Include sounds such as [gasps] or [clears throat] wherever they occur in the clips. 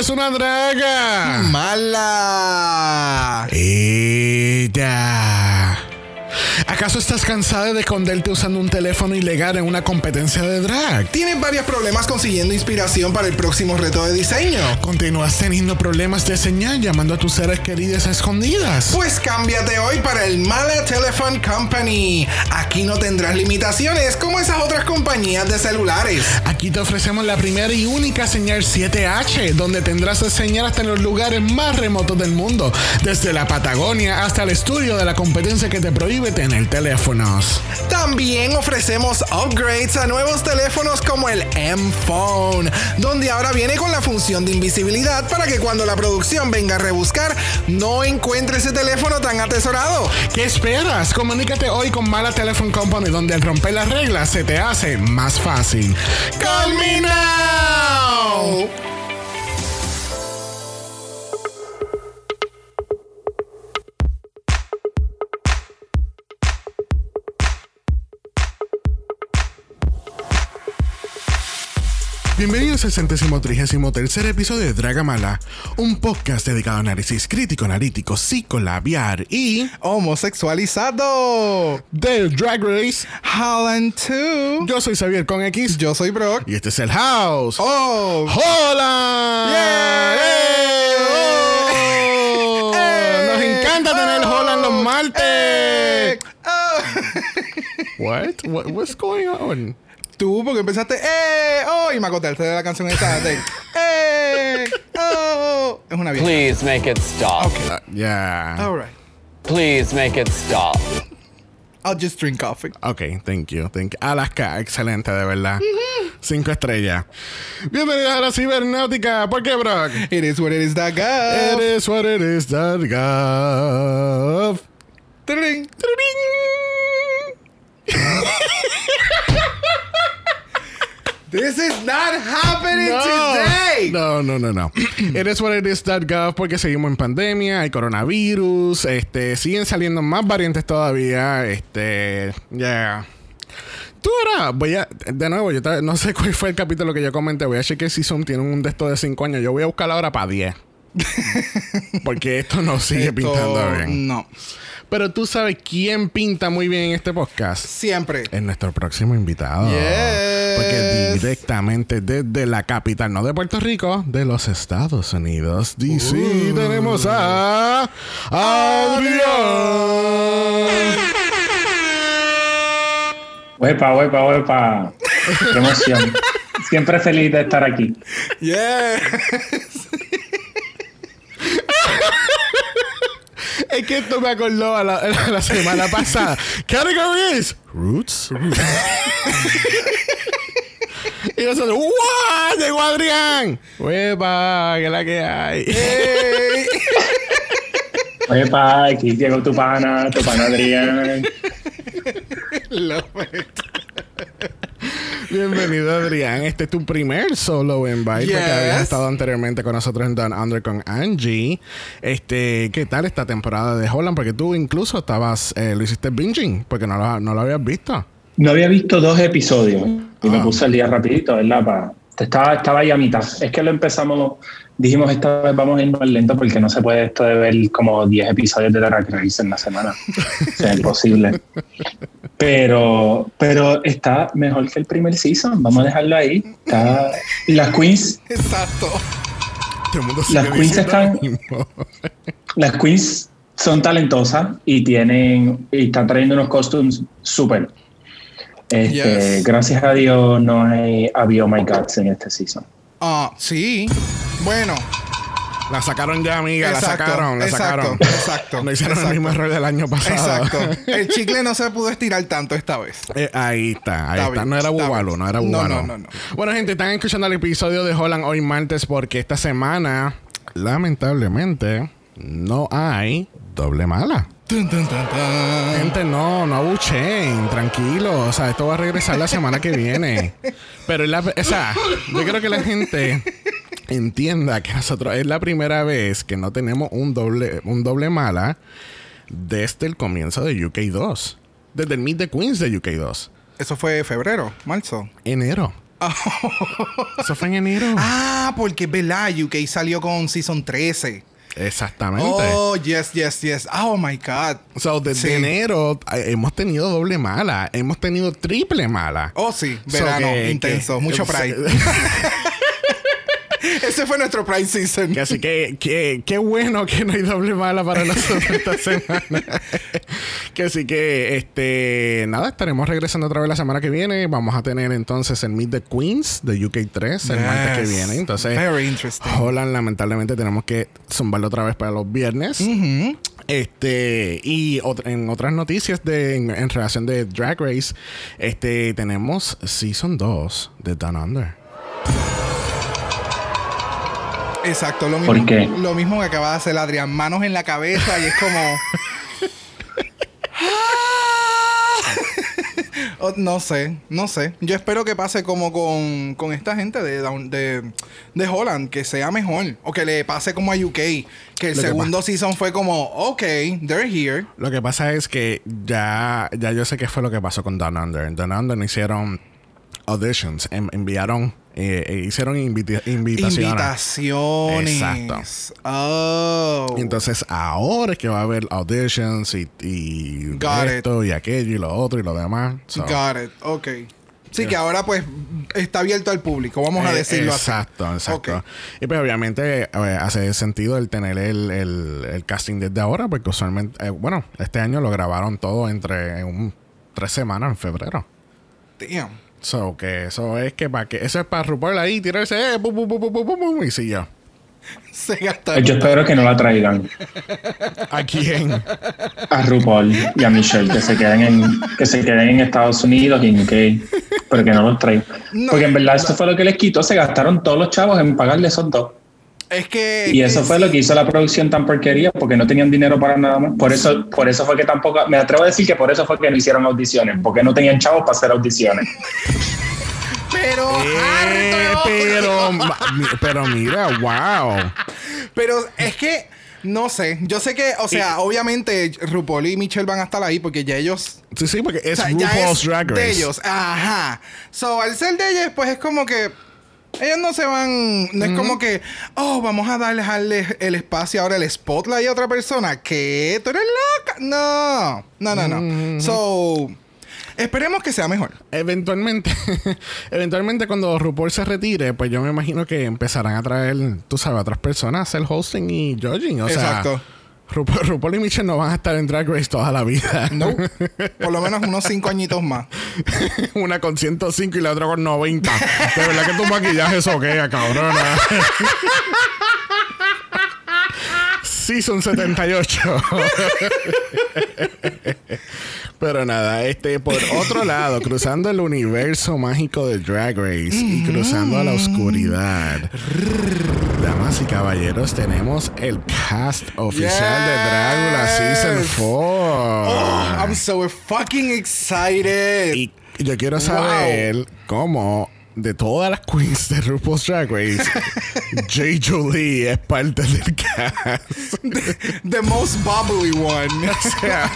es una draga. Mala. ¿Acaso estás cansada de esconderte usando un teléfono ilegal en una competencia de drag? ¿Tienes varios problemas consiguiendo inspiración para el próximo reto de diseño? ¿Continúas teniendo problemas de señal llamando a tus seres queridos a escondidas? Pues cámbiate hoy para el Mala Telephone Company. Aquí no tendrás limitaciones como esas otras compañías de celulares. Aquí te ofrecemos la primera y única señal 7H, donde tendrás señal hasta en los lugares más remotos del mundo, desde la Patagonia hasta el estudio de la competencia que te prohíbe tener teléfonos. También ofrecemos upgrades a nuevos teléfonos como el M-Phone, donde ahora viene con la función de invisibilidad para que cuando la producción venga a rebuscar no encuentre ese teléfono tan atesorado. ¿Qué esperas? Comunícate hoy con Mala Telephone Company, donde al romper las reglas se te hace más fácil. ¡Culminao! Bienvenidos al centésimo trigésimo tercer episodio de Dragamala, un podcast dedicado a análisis crítico, analítico, psicolabiar y Homosexualizado. del Drag Race. Holland 2. Yo soy Xavier con X Yo soy Brock. y este es el House. Oh. ¡Holland! ¡Yeah! ¡Oh! ¡Eh! Nos encanta tener ¡Oh! Holland los martes. Oh. What? What? What's going on? Tú, porque empezaste, ¡eh! ¡Oh! Y me acotaste de la canción esta de, ¡eh! ¡Oh! Es una vieja. Please make it stop. Uh, yeah. Alright. Please make it stop. I'll just drink coffee. Ok, thank you, thank you. Alaska, excelente, de verdad. Cinco estrellas. Bienvenidos a la cibernáutica. ¿Por qué, Brock? It is what it is that God. It is what it is that gov. [laughs] This is not happening today. No, no, no, no. [clears throat] it is what it is gov porque seguimos en pandemia, hay coronavirus, este, siguen saliendo más variantes todavía, este, ya. Tú ahora, voy a, de nuevo, yo no sé cuál fue el capítulo que yo comenté, voy a chequear si Zoom tiene un de estos de 5 años, yo voy a buscar ahora para [laughs] 10. porque esto no sigue Esto- pintando bien. No. Pero tú sabes quién pinta muy bien en este podcast. Siempre. Es nuestro próximo invitado. Yes. Porque directamente desde la capital, no de Puerto Rico, de los Estados Unidos, DC, Uh. tenemos a Adrián. Huepa, huepa, huepa. Qué emoción. [laughs] Siempre feliz de estar aquí. Yeah. Es que esto me acordó a la, a la semana pasada. Categories Roots. y nosotros, ¡Wow! Llegó Adrián. ¡Huepa! ¿Qué es la que hay? Hey. Huepa, aquí llegó tu pana, tu pana Adrián. [laughs] It. [laughs] Bienvenido Adrián, este es tu primer solo invite porque Yes. habías estado anteriormente con nosotros en Down Under con Angie. Este, ¿qué tal esta temporada de Holland? Porque tú incluso estabas, eh, lo hiciste binging porque no lo, no lo habías visto. No había visto dos episodios y me Ah. puse el día rapidito, ¿verdad? Pa- estaba, estaba ahí a mitad. Es que lo empezamos, dijimos esta vez vamos a ir más lento porque no se puede esto de ver como 10 episodios de Drag Race en la semana. o sea, imposible. Pero, pero está mejor que el primer season. Vamos a dejarlo ahí. Está, las queens Exacto. Las queens están-. Las queens son talentosas y tienen y están trayendo unos costumes súper. Este, Yes. Gracias a Dios no hay había Oh My Gods en este season. Ah, sí. Bueno. La sacaron ya, amiga, la sacaron, la exacto, sacaron. exacto, No hicieron exacto. el mismo error del año pasado. Exacto. [laughs] El chicle no se pudo estirar tanto esta vez. Eh, ahí está, ahí Está No era bubalo, no era No, bubalo. no, no, no. Bueno, gente, están escuchando el episodio de Holland hoy martes porque esta semana, lamentablemente, no hay doble mala. Tun. Gente, no, no abuchen, tranquilo. O sea, esto va a regresar la semana que viene. Pero es la, o sea, yo creo que la gente entienda que nosotros es la primera vez que no tenemos un doble, un doble mala desde el comienzo de UK2. Desde el Meet the Queens de UK2. Eso fue febrero, marzo. Enero. [laughs] Eso fue en enero. Ah, porque es verdad, UK salió con Season 13. Exactamente. Oh, yes, yes, yes. Oh my God. So, desde Sí. enero eh, hemos tenido doble mala. Hemos tenido triple mala. Oh, sí, So verano que- intenso, que- mucho pride. [laughs] Ese fue nuestro Pride Season. Que así que, que- qué bueno que no hay doble mala para nosotros [laughs] esta semana. que así que, este, nada, estaremos regresando otra vez la semana que viene. Vamos a tener entonces el Meet the Queens de UK3 el martes que Yes. viene. Entonces, Very interesting. Holland, lamentablemente, tenemos que zumbarlo otra vez para los viernes. Este, y ot- en otras noticias de, en, en relación de Drag Race, este, tenemos Season 2 de Down Under. Exacto, lo mismo, ¿Por qué? lo mismo que acaba de hacer Adrián. Manos en la cabeza y es como. [laughs] Oh, no sé, no sé. Yo espero que pase como con, con esta gente de, de, de Holland, que sea mejor. O que le pase como a UK, que el Lo que segundo season fue como, ok, they're here. Lo que pasa es que ya, ya yo sé qué fue lo que pasó con Down Under. Down Under no hicieron auditions, en- enviaron, eh, eh, hicieron invita- invitaciones. Invitaciones. Exacto. Oh. Entonces ahora es que va a haber auditions y, y it. esto y aquello y lo otro y lo demás. So, Got it. Ok. Sí, que ahora pues está abierto al público, vamos a eh, decirlo así. Exacto, exacto. Y pues obviamente hace sentido el tener el, el- el casting desde ahora, porque usualmente, eh, bueno, este año lo grabaron todo entre un, tres semanas en febrero. Damn. So, que eso es que para que eso es para RuPaul ahí tirarse eh, pum, pum, pum, pum, pum, y siguió. [laughs] Se gastaron. Yo espero que no la traigan [laughs] ¿A quién? a RuPaul y a Michelle, que se queden en, que se queden en Estados Unidos y en UK, pero que no los traigan. No. Porque en verdad eso fue lo que les quitó, se gastaron todos los chavos en pagarle esos dos. Es que. Y eso fue lo que hizo la producción tan porquería, porque no tenían dinero para nada más. Por eso, por eso fue que tampoco, me atrevo a decir que por eso fue que no hicieron audiciones, porque no tenían chavos para hacer audiciones. [laughs] Pero. Eh, harto. pero, pero mira, wow. Pero es que. No sé. Yo sé que, o sea, obviamente RuPaul y Michelle van a estar ahí porque ya ellos. Sí, sí, porque es o sea, ya RuPaul's es Drag Race. de ellos. Ajá. So, al ser de ellos, pues es como que. Ellos no se van. No es como que. Oh, vamos a darle darle el espacio ahora, el spotlight a otra persona. ¿Qué? ¿Tú eres loca? No. No, no, no. So. Esperemos que sea mejor. Eventualmente, [laughs] eventualmente cuando RuPaul se retire, pues yo me imagino que empezarán a traer, tú sabes, a otras personas a hacer hosting y judging. O Exacto. sea, RuPaul, RuPaul y Michelle no van a estar en Drag Race toda la vida. No. Por lo menos unos cinco añitos más. [laughs] Una con 105 y la otra con 90. De verdad que tu maquillaje soquea, cabrona. Season 78. Pero nada, este, por otro lado, [laughs] cruzando el universo mágico de Drag Race y cruzando a la oscuridad. Damas y caballeros, tenemos el cast oficial de Drácula Season Yes. 4. Oh, I'm so fucking excited. Y yo quiero saber cómo de todas las queens de RuPaul's Drag Race, [laughs] J. Julie es parte del cast. The most bubbly one. [laughs] O sea,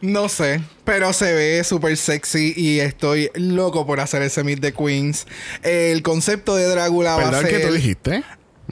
no sé, pero se ve súper sexy y estoy loco por hacer ese Meet the Queens. El concepto de Drácula va a ¿verdad ser que tú dijiste?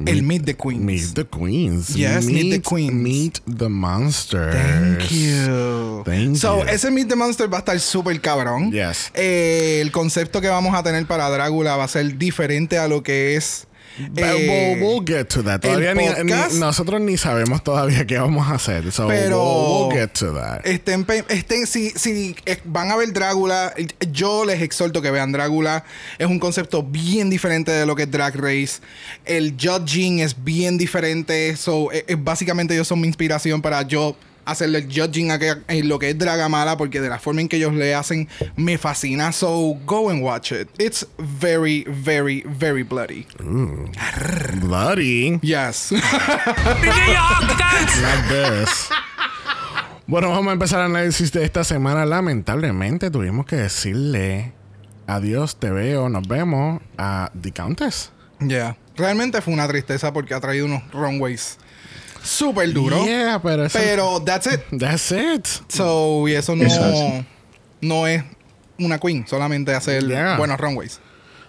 El Meet the Queens. Meet the Queens. Yes, meet the queens. Meet the monsters. Thank you. Thank so, you. ese Meet the Monster va a estar súper cabrón. Yes. Eh, el concepto que vamos a tener para Drácula va a ser diferente a lo que es. Eh, we'll, we'll get to that. Todavía ni, podcast- ni- nosotros ni sabemos todavía qué vamos a hacer. So Pero we'll, we'll get to that. Estén, estén- si, si eh, van a ver Drácula, yo les exhorto que vean Drácula. Es un concepto bien diferente de lo que es Drag Race. El judging es bien diferente. So, eh, eh, básicamente ellos son mi inspiración para yo hacerle el judging a que- en lo que es Dragamala porque de la forma en que ellos le hacen me fascina. So, go and watch it. It's very, very, very bloody. Bloody. Yes. [laughs] Like this. Bueno, vamos a empezar el análisis de esta semana. Lamentablemente tuvimos que decirle adiós, te veo, nos vemos a The Countess. yeah. Realmente fue una tristeza porque ha traído unos runways súper. Yeah, pero eso- Pero that's it. [laughs] That's it. So, y eso no, Eso es. no es una queen, solamente hacer Yeah. buenos runways.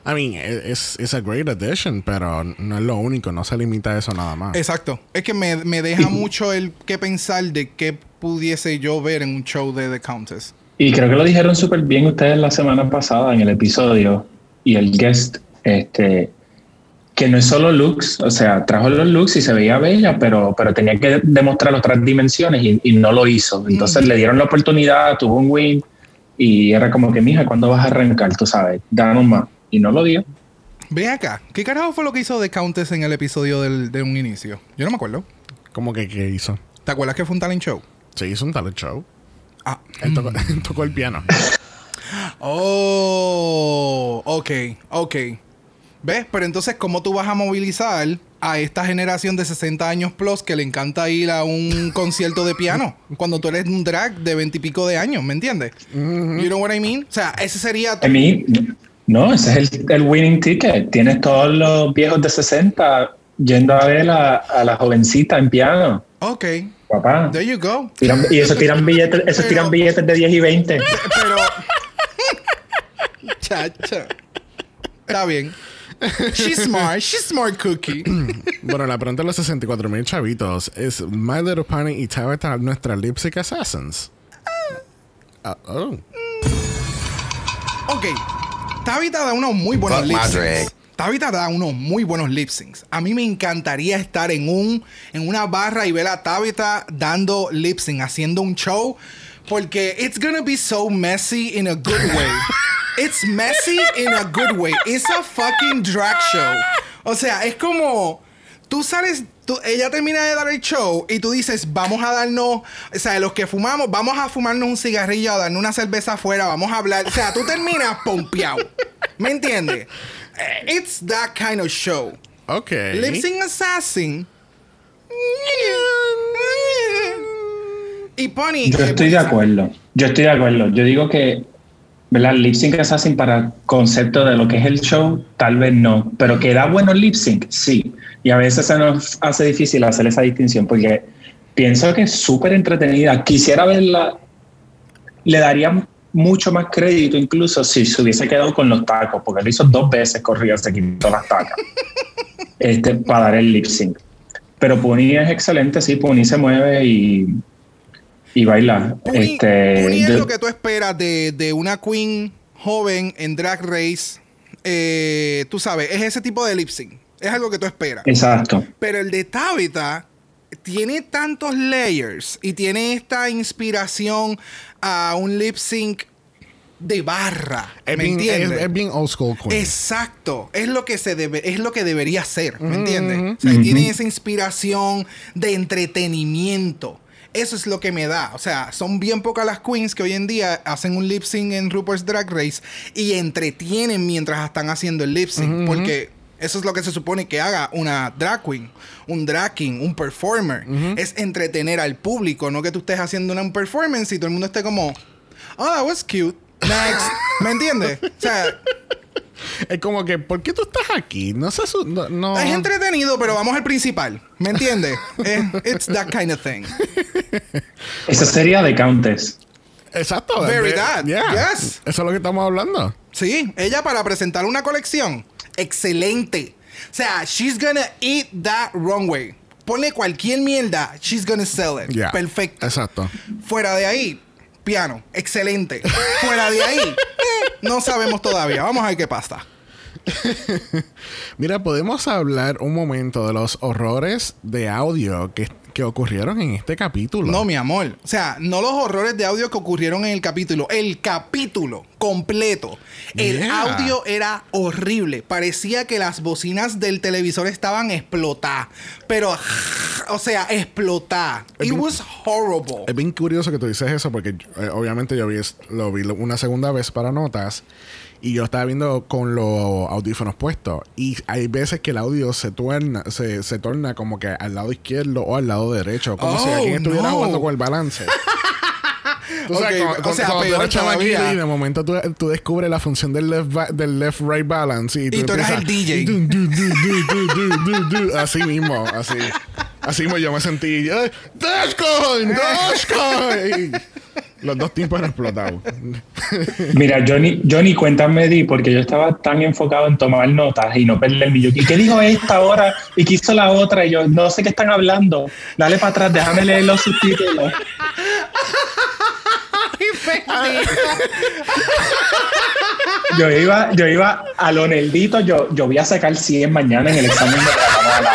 I mean, es es a great addition, pero no es lo único, no se limita a eso nada más. Exacto. Es que me, me deja mucho el que pensar de qué pudiese yo ver en un show de The Countess. Y creo que lo dijeron súper bien ustedes la semana pasada en el episodio y el guest, este, que no es solo looks, o sea, trajo los looks y se veía bella, pero, pero tenía que demostrar otras dimensiones y, y no lo hizo. Entonces le dieron la oportunidad, tuvo un win y era como que, mija, ¿cuándo vas a arrancar? Tú sabes, danos más. Y no lo dio. Ve acá. ¿Qué carajo fue lo que hizo The Countess en el episodio del, de un inicio? Yo no me acuerdo. ¿Cómo que qué hizo? ¿Te acuerdas que fue un talent show? Se hizo un talent show. Ah. Él tocó, [laughs] tocó el piano. [laughs] Oh, ok, ok. ¿Ves? Pero entonces, ¿cómo tú vas a movilizar a esta generación de 60 años plus que le encanta ir a un [laughs] concierto de piano cuando tú eres un drag de 20 y pico de años? ¿Me entiendes? You know what I mean? O sea, ese sería... tu- A mí, no, ese es el, el winning ticket. Tienes todos los viejos de 60 yendo a ver a, a la jovencita en piano. Ok, Papá. there you go. Tiran- y eso tiran billetes, esos Pero- tiran billetes de 10 y 20. [laughs] Pero... [laughs] Chacha. Está bien. She's smart. She's smart cookie. [clears throat] bueno, la pregunta de los 64 mil chavitos es My Little Pony y Tabitha nuestra lipstick assassins. Ah, oh. Ok. Tabitha da unos muy buenos lip syncs. Tabitha da unos muy buenos lip syncs. A mí me encantaría estar en un en una barra y ver a Tabitha dando lip sync, haciendo un show. Porque it's gonna be so messy in a good way. [laughs] It's messy in a good way. It's a fucking drag show. O sea, es como. Tú sales. tú- ella termina de dar el show y tú dices, vamos a darnos. O sea, los que fumamos, vamos a fumarnos un cigarrillo, a darnos una cerveza afuera, vamos a hablar. O sea, tú terminas pompeado. ¿Me entiendes? It's that kind of show. Ok. Lip Sync Assassin. Y Pony. Yo eh, estoy de acuerdo. Yo estoy de acuerdo. Yo digo que, ¿verdad? Lip Sync Assassin para concepto de lo que es el show, tal vez no. Pero que da buenos lip sync, sí. Y a veces se nos hace difícil hacer esa distinción porque pienso que es súper entretenida. Quisiera verla, le daría mucho más crédito incluso si se hubiese quedado con los tacos, porque lo hizo dos veces corrido, se quitó las tacas este, para dar el lip sync. Pero Puni es excelente, sí, Puni se mueve y, y baila. Puni, este, Puni es yo- lo que tú esperas de, de una queen joven en Drag Race. Eh, tú sabes, es ese tipo de lip sync. Es algo que tú esperas. Exacto. Pero el de Tabitha tiene tantos layers y tiene esta inspiración a un lip sync de barra. ¿Me bien, es, entiendes? es bien old school queen. Exacto, es lo que se debe, es lo que debería ser, ¿me entiendes? O sea, tiene esa inspiración de entretenimiento. Eso es lo que me da. O sea, son bien pocas las queens que hoy en día hacen un lip sync en RuPaul's Drag Race y entretienen mientras están haciendo el lip sync. Porque eso es lo que se supone que haga una drag queen, un drag king, un performer. Es entretener al público, no que tú estés haciendo una performance y todo el mundo esté como, oh, that was cute. Next. [laughs] ¿Me entiendes? O sea, Es como que, ¿por qué tú estás aquí? No sé, su- no, no- Es entretenido, pero vamos al principal. ¿Me entiendes? [laughs] Es- It's that kind of thing. [laughs] Esa sería de Countess. Exacto. Very that. yeah. Yes. Eso es lo que estamos hablando. Sí, ella para presentar una colección, excelente. O sea, she's gonna eat that runway. Ponle cualquier mierda, she's gonna sell it. Yeah. Perfecto. Exacto. Fuera de ahí, piano, excelente. Fuera de ahí, [laughs] eh, no sabemos todavía. Vamos a ver qué pasa. Mira, podemos hablar un momento de los horrores de audio que, que ocurrieron en este capítulo. No, mi amor. O sea, no los horrores de audio que ocurrieron en el capítulo. El capítulo completo. El Yeah. audio era horrible. Parecía que las bocinas del televisor estaban explotadas. Pero, o sea, explotadas. It was horrible. Es bien curioso que tú dices eso porque eh, obviamente yo vi, lo vi una segunda vez para notas y yo estaba viendo con los audífonos puestos y hay veces que el audio se torna, se, se torna como que al lado izquierdo o al lado derecho, como si Oh, alguien estuviera no. jugando con el balance. [laughs] Tú sabes, Ok, cuando- o sea, tú peor todavía. y de momento tú, tú descubres la función del left, del left right balance y tú, Y tú eres el DJ. "Du, du, du, du, du, du, du, du". así mismo, así. Así mismo yo me sentí, "Eh, Dogecoin, Dogecoin. Los dos tipos han explotado. [laughs] Mira, Johnny, Johnny, cuéntame, Di, porque yo estaba tan enfocado en tomar notas y no perder el millón. ¿Y qué dijo esta ahora? ¿Y qué hizo la otra? Y yo, no sé qué están hablando. Dale para atrás, déjame leer los subtítulos. [laughs] Yo iba, yo iba a lo neldito, yo, yo voy a sacar 100 mañana en el examen de la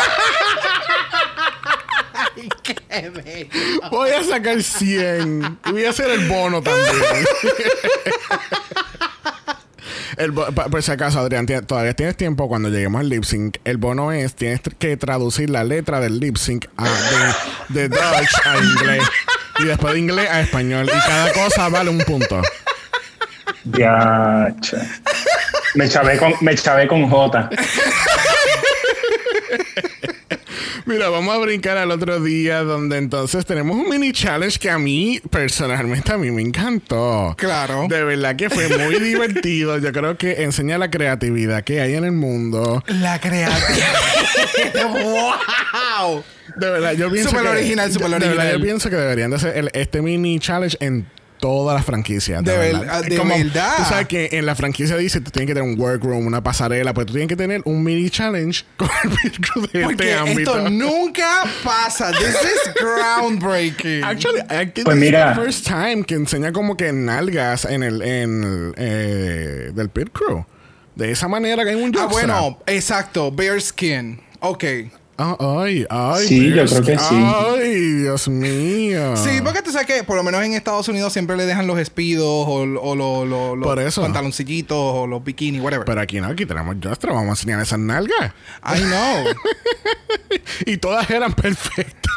Voy a sacar 100. Y voy a hacer el bono también. El por si acaso, Adrián, todavía tienes tiempo cuando lleguemos al lip sync. El bono es, tienes que traducir la letra del lip sync a- de, de Dutch a inglés. Y después de inglés a español. Y cada cosa vale un punto. Ya. Me chavé con, me con J. Mira, vamos a brincar al otro día donde entonces tenemos un mini challenge que a mí, personalmente, a mí me encantó. Claro. De verdad que fue muy [laughs] divertido. Yo creo que enseña la creatividad que hay en el mundo. La creatividad. [laughs] ¡Wow! De verdad, yo pienso Súper que... original, súper de- de verdad, yo pienso que deberían de hacer el- este mini challenge en todas las franquicias. De, De verdad. verdad, Es de verdad. Tú sabes que en la franquicia dice tú tienes que tener un workroom, una pasarela, pues tú tienes que tener un mini challenge [laughs] con el pit crew de Porque este ámbito. esto nunca pasa. This is [laughs] groundbreaking. Actually, I think Pues mira. the first time que enseña como que nalgas en el, en el, eh, del pit crew. De esa manera que hay un ah, bueno, exacto. Bear skin. Ok. Ay, ay. Sí, yo Dios, creo que sí. Ay, Dios mío. Sí, porque tú sabes que por lo menos en Estados Unidos siempre le dejan los espidos o, o lo- lo- los Por eso. pantaloncillitos o los bikinis, whatever. Pero aquí no, aquí tenemos jockstrap. Vamos a enseñar esas nalgas. I know. [laughs] Y todas eran perfectas.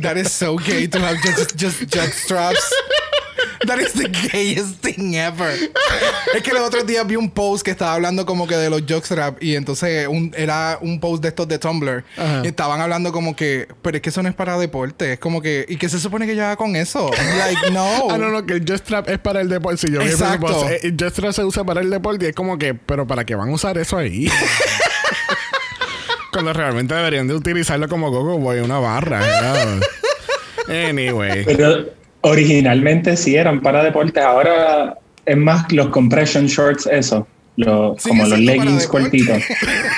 That is so gay to have just, just jock straps. That is the gayest thing ever. Es que los otros días vi un post que estaba hablando como que de los jockstraps y entonces un- era un post de estos de Tumblr. Y estaban hablando como que, pero es que eso no es para deporte. Es como que, ¿y qué se supone que yo haga con eso? Like, no. [laughs] Ah, no, no, que el jockstrap es para el deporte. Si yo vi el Exacto. post, eh, el jockstrap se usa para el deporte y es como que, pero ¿para qué van a usar eso ahí? [laughs] Cuando realmente deberían de utilizarlo como Gogo Boy, una barra. [laughs] Anyway. Pero originalmente sí eran para deportes. Ahora es más los compression shorts, eso. Los, como los leggings cortitos.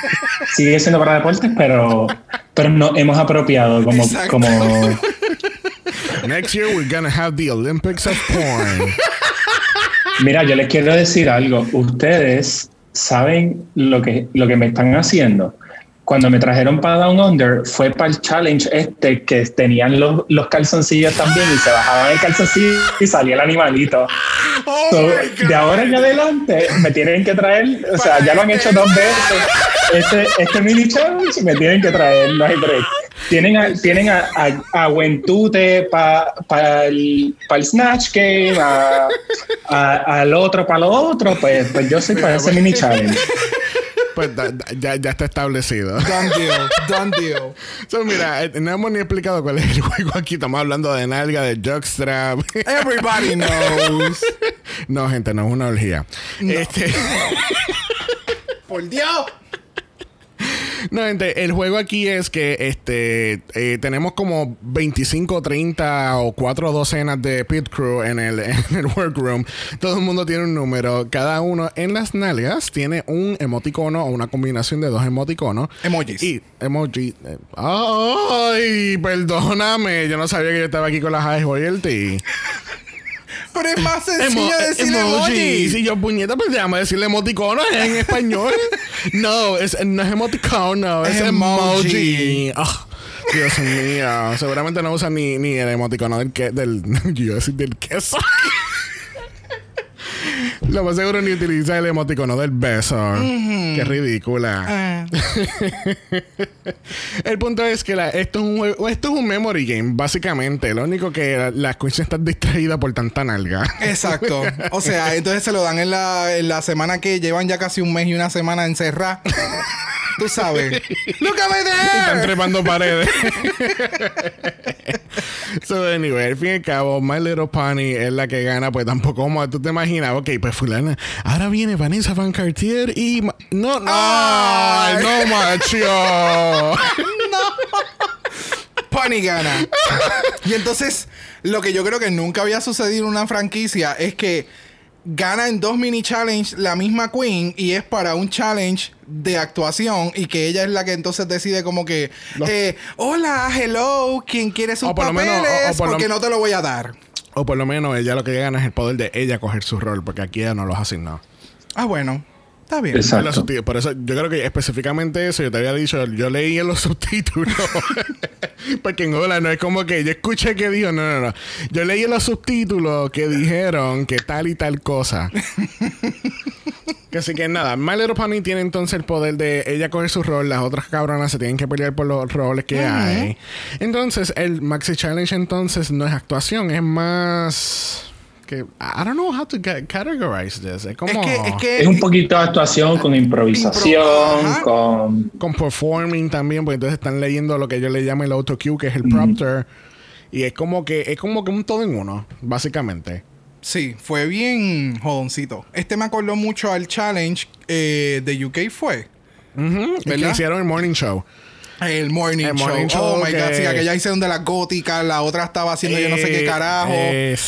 [laughs] Sigue siendo para deportes, pero, pero nos hemos apropiado como, Exacto. como [laughs] Next year we're gonna have the Olympics of porn. [laughs] Mira, yo les quiero decir algo. Ustedes saben lo que, lo que me están haciendo. Cuando me trajeron para Down Under, fue para el challenge este que tenían los, los calzoncillos también y se bajaban el calzoncillo y salía el animalito. Oh So, de ahora en adelante me tienen que traer, o sea, ya lo han hecho dos veces. Este, este mini challenge me tienen que traer, no hay break. Tienen a, tienen a, a, a Wentute para el, pa el Snatch Game, a- a- al otro para lo otro, pues, pues yo soy para ese mini challenge. [laughs] Pues da- da- ya, ya está establecido. [laughs] Done deal. Done deal. So, mira, eh, no hemos ni explicado cuál es el juego aquí. Estamos hablando de nalga, de jockstrap. [laughs] Everybody knows. no, gente, no es una orgía. Este, [laughs] Por Dios. No, gente, el juego aquí es que este eh, tenemos como 25, 30 o 4 docenas de pit crew en el, [laughs] en el workroom. Todo el mundo tiene un número. Cada uno en las nalgas tiene un emoticono o una combinación de dos emoticonos. Emojis. Y emoji. eh, Ay, perdóname. Yo no sabía que yo estaba aquí con las high royalty. [laughs] Pero es más sencillo Emo- decir emoji. emoji. Si yo puñeta, pues déjame decirle emoticono en [laughs] español. no, es, no es emoticono, es emoji. Emoji. Ah, Dios mío. Seguramente no usan ni, ni el emoticono del que del. [laughs] Yo decir del queso. Lo más seguro ni utiliza el emoticono del beso. Qué ridícula. Ah. [laughs] El punto es que la- esto, es un esto es un memory game, básicamente. Lo único que la, la escucha está distraída por tanta nalga. Exacto. [laughs] O sea, entonces se lo dan en la, en la semana que llevan ya casi un mes y una semana encerrada. [laughs] Tú sabes. [laughs] Look at me Están there. trepando paredes. [laughs] so, anyway, al fin y al cabo, My Little Pony es la que gana, pues tampoco como tú te imaginas, ok, pues fulana, ahora viene Vanessa Van Cartier y... Ma- no, no, Ay. no, [laughs] macho. Bunny gana. y entonces, lo que yo creo que nunca había sucedido en una franquicia es que gana en dos mini challenge la misma Queen y es para un challenge de actuación y que ella es la que entonces decide como que eh, hola, hello, ¿quién quiere sus O por lo menos- papeles? o- o por lo- porque no te lo voy a dar. O por lo menos ella lo que gana es el poder de ella coger su rol, porque aquí ella no los ha asignado. Ah, bueno. Está bien. Exacto. Por eso yo creo que específicamente eso, yo te había dicho, yo leí en los [laughs] subtítulos. [laughs] Porque en Hola no es como que yo escuché que dijo, no, no, no. Yo leí en los subtítulos que dijeron que tal y tal cosa. [laughs] que así que nada, My Little Pony tiene entonces el poder de ella coger su rol, las otras cabronas se tienen que pelear por los roles que hay. Entonces, el Maxi Challenge entonces no es actuación, es más que I don't know how to ca- categorize this. Es como Es que, es que Es un poquito de actuación con improvisación, Impro- con... con performing también, porque entonces están leyendo lo que yo le llamo el auto cue, que es el prompter. Y es como que es como que un todo en uno, básicamente. Sí, fue bien jodoncito. Este me acordó mucho al challenge eh, de UK fue. Es que ¿Verdad? hicieron el morning show. El morning, El show. morning Oh show my que- god, sí, aquella hicieron de las góticas, la otra estaba haciendo yo no sé qué Eh, carajo.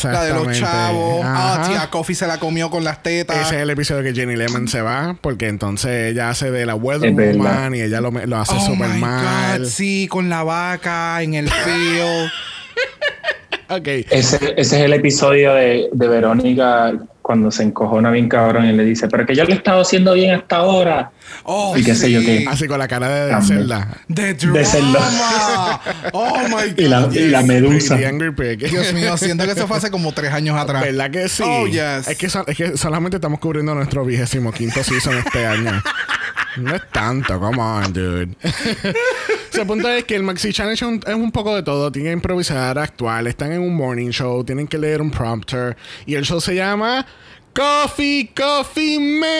La de los chavos. Ah, Ajá. tía Coffee se la comió con las tetas. Ese es el episodio que Jenny Lemon se va, porque entonces ella hace de la Weather. Woman y ella lo, lo hace oh súper my mal. god, sí, con la vaca en el field. [laughs] Ok. Ese, ese es el episodio de, de Verónica cuando se encojona bien cabrón y le dice, pero que yo lo he estado haciendo bien hasta ahora. Oh, Y qué sé yo qué. Así con la cara de. The De Zelda. drama. oh my god. Y la, y la yes. medusa. The Angry Pig. Dios mío, siento que eso fue hace como tres años [laughs] atrás. ¿Verdad que sí? Oh, yes. es, que es que solamente estamos cubriendo nuestro vigésimo quinto season este año. No es tanto, come on, dude. [laughs] El punto es que el Maxi Challenge es un, poco de todo. Tienen que improvisar, actuar, están en un morning show, tienen que leer un prompter. Y el show se llama Coffee Coffee Made.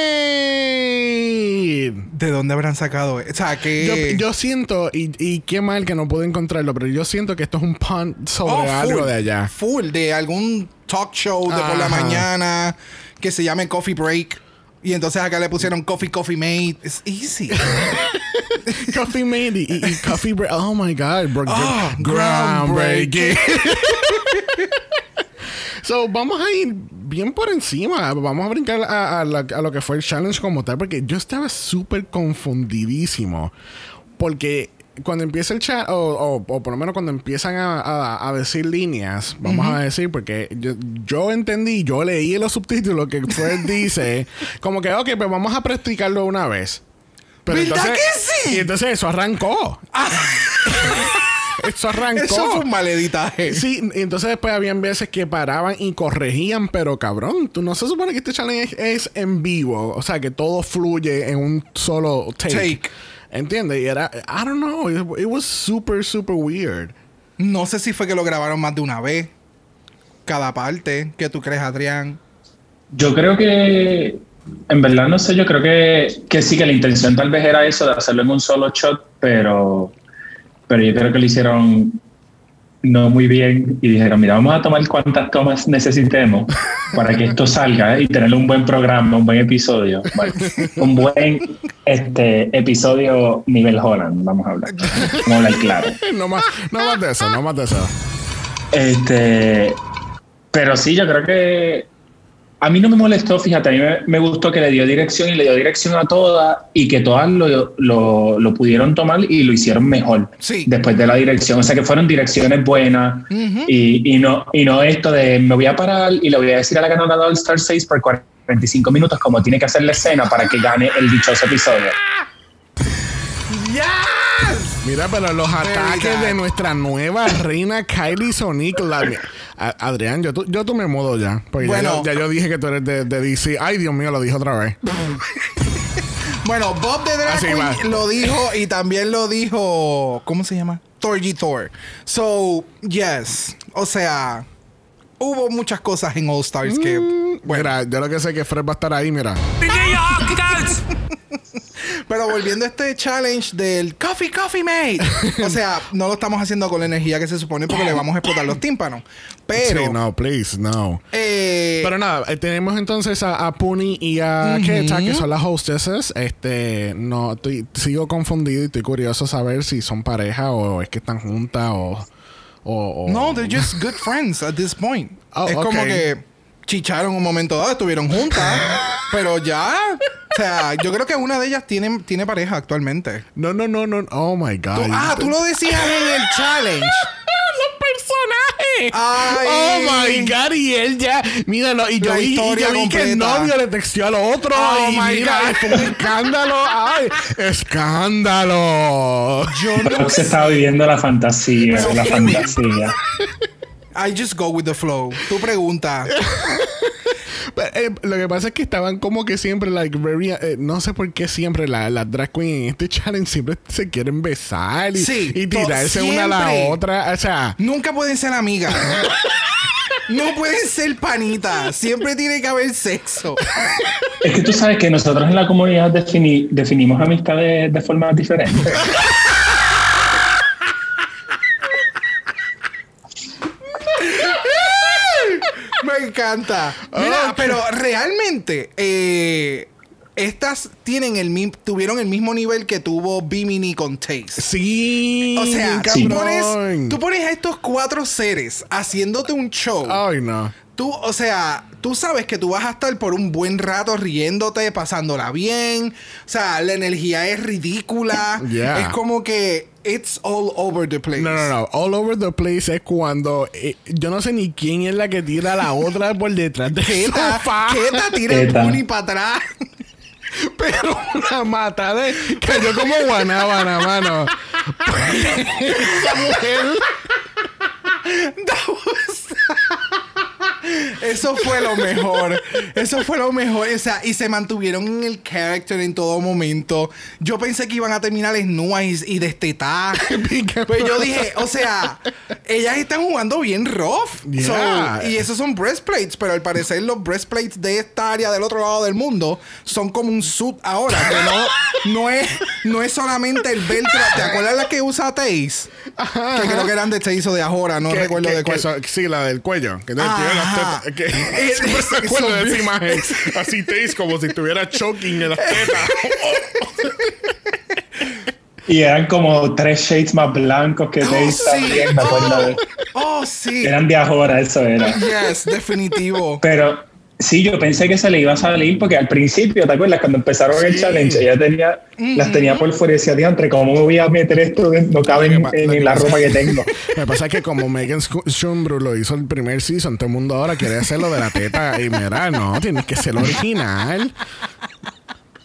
¿De dónde habrán sacado? O sea, que... Yo, yo siento, y, y qué mal que no puedo encontrarlo, pero yo siento que esto es un pun sobre Oh, algo full, de allá. Full, de algún talk show de por la mañana que se llame Coffee Break. Y entonces acá le pusieron Coffee Coffee Mate. Es easy. [laughs] Coffee Made y, y- Coffee Break. Oh my God. bro- Ah, groundbreaking. [laughs] so, vamos a ir bien por encima. Vamos a brincar a, a la- a lo que fue el challenge como tal, porque yo estaba súper confundidísimo. Porque cuando empieza el chat, o, o- o por lo menos cuando empiezan a, a- a decir líneas, vamos a decir, porque yo, yo entendí, yo leí en los subtítulos que Fred [laughs] dice, como que, ok, pues vamos a practicarlo una vez. Pero ¿Verdad entonces, que sí? Y entonces eso arrancó. [laughs] eso arrancó. Eso fue un mal editaje. Sí, y entonces después habían veces que paraban y corregían, pero cabrón, tú no se supone que este challenge es, es en vivo, o sea, que todo fluye en un solo take. Take. ¿Entiendes? Y era, I don't know, it, it was super, super weird. No sé si fue que lo grabaron más de una vez. Cada parte. ¿Qué tú crees, Adrián? Yo creo que, en verdad no sé, yo creo que, que sí, que la intención tal vez era eso, de hacerlo en un solo shot, pero, pero yo creo que lo hicieron no muy bien y dijeron, mira, vamos a tomar cuantas tomas necesitemos para que esto salga ¿eh? y tener un buen programa, un buen episodio. Bueno, un buen este, episodio nivel Holland, vamos a hablar. Vamos a hablar claro. [laughs] no, más, no más de eso, no más de eso. Este, pero sí, yo creo que a mí no me molestó, fíjate, a mí me, me gustó que le dio dirección y le dio dirección a todas y que todas lo, lo, lo pudieron tomar y lo hicieron mejor Sí. después de la dirección. O sea, que fueron direcciones buenas y, y, no, y no esto de me voy a parar y le voy a decir a la ganadora del Star 6 por 45 minutos como tiene que hacer la escena para que gane el dichoso episodio. Mira, pero los ataques de nuestra nueva reina Kylie Sonic. la- A- Adrián, yo, tú- yo tú me mudo ya. Porque ya Bueno. yo- ya, yo dije que tú eres de, de DC. Ay, Dios mío, lo dije otra vez. [laughs] Bueno, Bob de Drag Queen lo dijo y también lo dijo. ¿Cómo se llama? Thorgy Thor. So, yes. O sea, hubo muchas cosas en All Stars que. Mira, yo lo que sé es que Fred va a estar ahí, mira. [laughs] Pero volviendo a este challenge del Coffee Coffee Mate. O sea, no lo estamos haciendo con la energía que se supone porque le vamos a explotar los tímpanos. Pero. Sí, no, please, no. eh, Pero nada, eh, tenemos entonces a, a Puni y a Keta, que son las hostesses. Este, no, estoy, sigo confundido y estoy curioso saber si son pareja o es que están juntas o, o, o- no, they're just good friends at this point. Oh, es como que chicharon un momento dado, estuvieron juntas. [laughs] pero ya. O sea, yo creo que una de ellas tiene, tiene pareja actualmente. No, no, no, no. Oh my God. Tú- ah, tú lo decías en el challenge. [laughs] ¡Los personajes! Ay. Oh my God. Y él ya. Míralo. Y yo vi, y yo vi que el novio le texteó al otro. Oh y my mira, God. fue un escándalo. ¡Ay! ¡Escándalo! Yo Pero no se estaba viviendo la fantasía, Pero la fantasía. I just go with the flow. Tu pregunta. [laughs] Pero, eh, lo que pasa es que estaban como que siempre, like, very, eh, no sé por qué siempre la- las drag queen en este [laughs] challenge siempre se quieren besar y, Sí, y tirarse una a la otra. O sea, Nunca pueden ser amigas. [laughs] No pueden ser panitas. Siempre tiene que haber sexo. Es que tú sabes que nosotros en la comunidad defini- definimos amistades de formas diferentes. Me encanta. Mira, pero realmente, eh, estas tienen el tuvieron el mismo nivel que tuvo Bimini con Taste. sí. O sea, tú, pones, tú pones a estos cuatro seres haciéndote un show. Ay, no. Tú, o sea, tú sabes que tú vas a estar por un buen rato riéndote, pasándola bien. O sea, la energía es ridícula. Yeah. Es como que it's all over the place. No, no, no. All over the place es cuando eh, yo no sé ni quién es la que tira a la otra por detrás de [laughs] Keta. Keta tira el puni para atrás. [laughs] Pero una mata de cayó como guanábana, mano. [laughs] Esa mujer. Eso fue lo mejor. Eso fue lo mejor. O sea, y se mantuvieron en el character en todo momento. Yo pensé que iban a terminar desnudas y, y destetadas. [laughs] Pues yo dije, o sea, ellas están jugando bien rough. Yeah. So, y esos son breastplates, pero al parecer los breastplates de esta área del otro lado del mundo son como un suit ahora. Que no, no, es, no es solamente el velcro. ¿Te acuerdas la que usa Taze? Que creo que eran de Taze o de Ahora, no recuerdo de cuál. sí, la del cuello. Que Ajá. Tetas. [laughs] Que, siempre me eso- acuerdo de esa imagen. Así te es como si estuviera choking en las tetas. Y eran como tres shades más blancos que Oh, Taze sí. también, me acuerdo de- Oh, sí. Eran de ahora, eso era. Yes, definitivo. Pero sí, yo pensé que se le iba a salir porque al principio, ¿te acuerdas? Cuando empezaron el challenge, ella tenía, las tenía por fuera y decía, diantre, ¿cómo me voy a meter esto? dentro? No cabe en, la ropa que [laughs] tengo. Lo que pasa es que como Megan Sc- Schumbrú lo hizo el primer season, todo el mundo ahora quiere hacerlo de la teta. Y mira, no, tienes que ser original.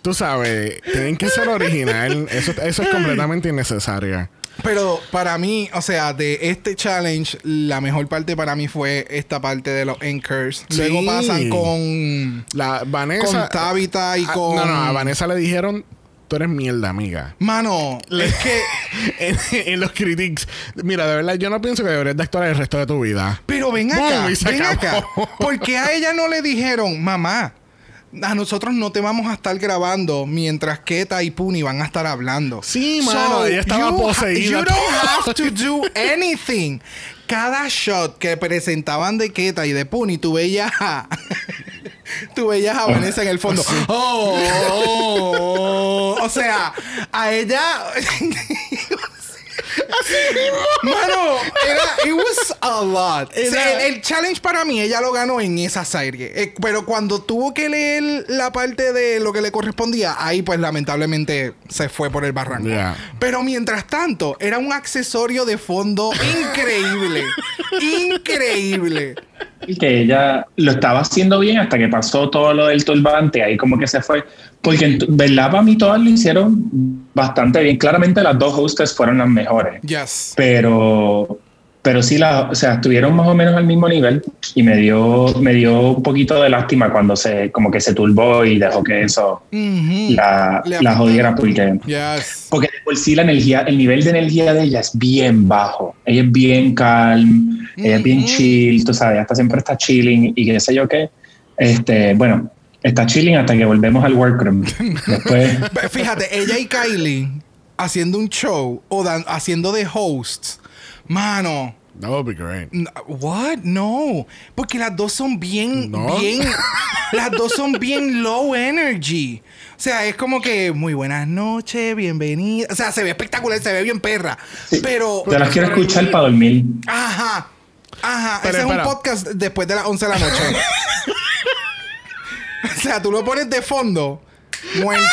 Tú sabes, tienen que ser original. Eso, eso es completamente innecesario. Pero para mí, o sea, de este challenge, la mejor parte para mí fue esta parte de los anchors. Luego pasan con. La Vanessa. Con Tabitha y Ah, con- No, no, a Vanessa le dijeron: Tú eres mierda, amiga. Mano, es que. [laughs] en, en los critics. Mira, de verdad, yo no pienso que deberías de actuar el resto de tu vida. Pero ven acá, ven acá. acabó. ¿Por qué a ella no le dijeron, mamá? A nosotros no te vamos a estar grabando mientras Keta y Puni van a estar hablando. Sí, mano, ella estaba you poseída. You don't have to do anything. Cada shot que presentaban de Keta y de Puni, tú veías a... [laughs] Tú veías a Vanessa en el fondo. Oh, oh, oh. O sea, a ella. [laughs] Mano, era, it was a lot. O sea, el, el challenge para mí, ella lo ganó en esa serie. Eh, pero cuando tuvo que leer la parte de lo que le correspondía, ahí pues lamentablemente se fue por el barranco. Yeah. Pero mientras tanto, era un accesorio de fondo increíble. [laughs] increíble. Y que ella lo estaba haciendo bien hasta que pasó todo lo del turbante, ahí como que se fue. Porque, en ¿verdad? Para mí todas lo hicieron bastante bien. Claramente las dos hostes fueron las mejores. Yes. pero pero sí la, o sea, estuvieron más o menos al mismo nivel y me dio me dio un poquito de lástima cuando se como que se turbó y dejó que eso la, Le la afectó. jodiera porque Yes. porque de por sí la energía el nivel de energía de ella es bien bajo ella es bien calm ella es bien chill tú sabes hasta siempre está chilling y qué sé yo qué este bueno está chilling hasta que volvemos al workroom. [laughs] Después, Fíjate, ella y Kylie haciendo un show o dan- haciendo de hosts. Mano, That would be great. what? No, porque las dos son bien No. bien [laughs] las dos son bien low energy. O sea, es como que muy buenas noches, bienvenida. O sea, se ve espectacular, se ve bien perra. Pero te las quiero escuchar para dormir. Ajá. Ajá. Pero, Ese es un podcast después de las 11 de la noche. [laughs] o sea, tú lo pones de fondo. Muerta.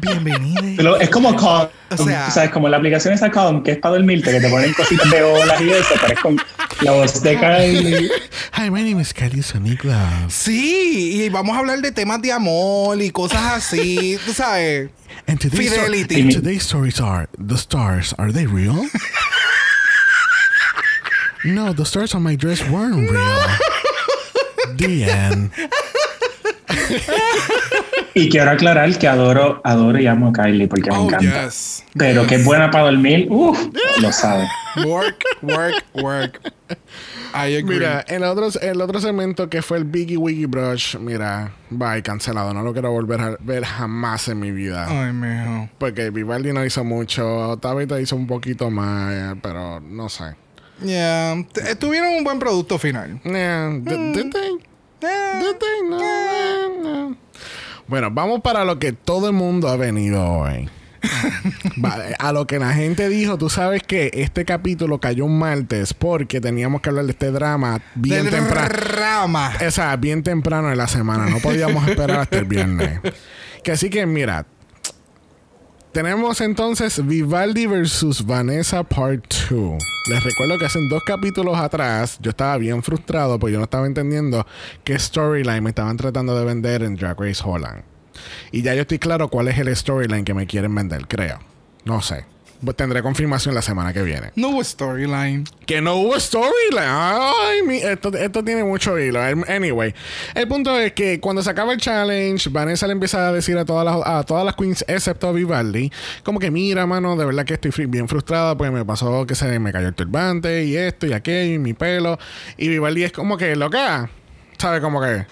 Bienvenida. Pero es como Calm. O sea- ¿Sabes? Como la aplicación esa Calm, que es para dormirte, que te ponen cositas de olas y eso, pero es con la voz de Kylie. Hi, my name is Kelly Soniclas. Sí, y vamos a hablar de temas de amor y cosas así, tú sabes. And today's, Fidelity. and today's stories are the stars. Are they real? no, the stars on my dress weren't real. The end. [laughs] Y quiero aclarar que adoro, adoro y amo a Kylie porque me Oh, encanta. yes. Pero que es buena para dormir, uff, lo sabe. Work, work, work. I agree. Mira, el otro, el otro segmento que fue el Biggie Wiggy Brush, mira, bye, cancelado. No lo quiero volver a ver jamás en mi vida. Ay, mijo. Porque Vivaldi no hizo mucho, Tabitha hizo un poquito más, eh, pero no sé. Yeah. Eh, Tuvieron un buen producto final. Yeah, did- did they? Eh, Did they? No, eh, no. Bueno, vamos para lo que todo el mundo ha venido hoy. [laughs] Vale, a lo que la gente dijo, tú sabes que este capítulo cayó un martes porque teníamos que hablar de este drama bien temprano. rama. O sea, bien temprano en la semana. No podíamos esperar hasta el viernes. [laughs] Que así que, mira. Tenemos entonces Vivaldi versus Vanessa Part 2. Les recuerdo que hace dos capítulos atrás yo estaba bien frustrado porque yo no estaba entendiendo qué storyline me estaban tratando de vender en Drag Race Holland. Y ya yo estoy claro cuál es el storyline que me quieren vender, creo. No sé. Tendré confirmación la semana que viene. No hubo storyline. Que no hubo storyline. Ay, mi- esto, esto tiene mucho hilo. Anyway, el punto es que cuando se acaba el challenge, Vanessa le empieza a decir a todas las, a todas las queens, excepto a Vivaldi, como que mira, mano, de verdad que estoy bien frustrada porque me pasó que se me cayó el turbante y esto y aquello y mi pelo. Y Vivaldi es como que, loca, ¿sabes? Como que.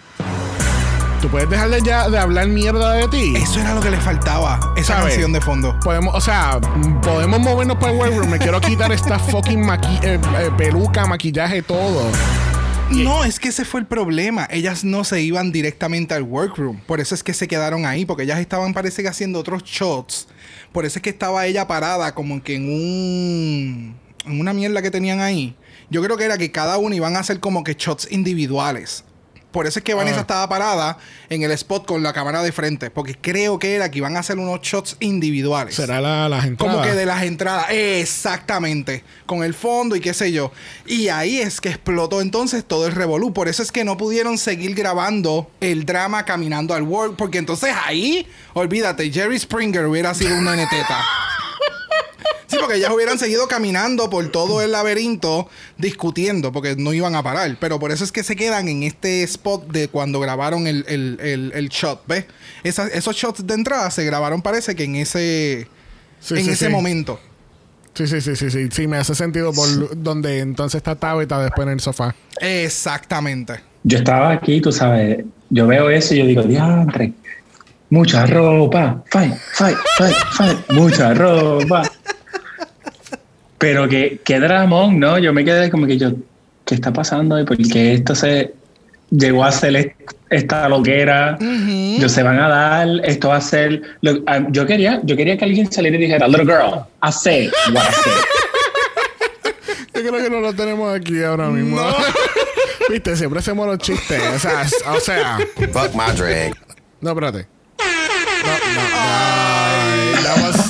Tú puedes dejar de ya de hablar mierda de ti. Eso era lo que le faltaba. Esa ¿Sabe? canción de fondo. Podemos, o sea, podemos movernos para el workroom. Me quiero quitar esta fucking maqui- eh, eh, peluca, maquillaje, todo. No, es que ese fue el problema. Ellas no se iban directamente al workroom. Por eso es que se quedaron ahí, porque ellas estaban, parece que haciendo otros shots. Por eso es que estaba ella parada como que en un... En una mierda que tenían ahí. Yo creo que era que cada uno iban a hacer como que shots individuales. Por eso es que Vanessa Ah. estaba parada en el spot con la cámara de frente. Porque creo que era que iban a hacer unos shots individuales. Será la, las entradas. Como que de las entradas. Exactamente. Con el fondo y qué sé yo. Y ahí es que explotó entonces todo el revolú. Por eso es que no pudieron seguir grabando el drama caminando al work. Porque entonces ahí, olvídate, Jerry Springer hubiera sido una neteta. [laughs] Sí, porque ellas hubieran seguido caminando por todo el laberinto discutiendo, porque no iban a parar. Pero por eso es que se quedan en este spot de cuando grabaron el, el- el- el shot, ¿ves? Esos shots de entrada se grabaron, parece que en ese, Sí, en sí, ese sí. momento. Sí, sí, sí, sí, sí. Sí, me hace sentido por donde entonces está Tabitha después en el sofá. Exactamente. Yo estaba aquí, tú sabes, yo veo eso y yo digo, diantre, mucha ropa, fight, fight, fight, fight, mucha ropa. Pero que, qué dramón, ¿no? Yo me quedé como que yo, ¿qué está pasando? ¿Y por qué esto se llegó a ser est- esta loquera? Yo se van a dar, esto va a ser... lo- ah, yo, quería, yo quería que alguien saliera y dijera, little girl, I say what I say. Yo creo que no lo tenemos aquí ahora mismo. [laughs] Viste, siempre hacemos los chistes. O sea, o sea. Fuck my drag. No, espérate. No, no. Was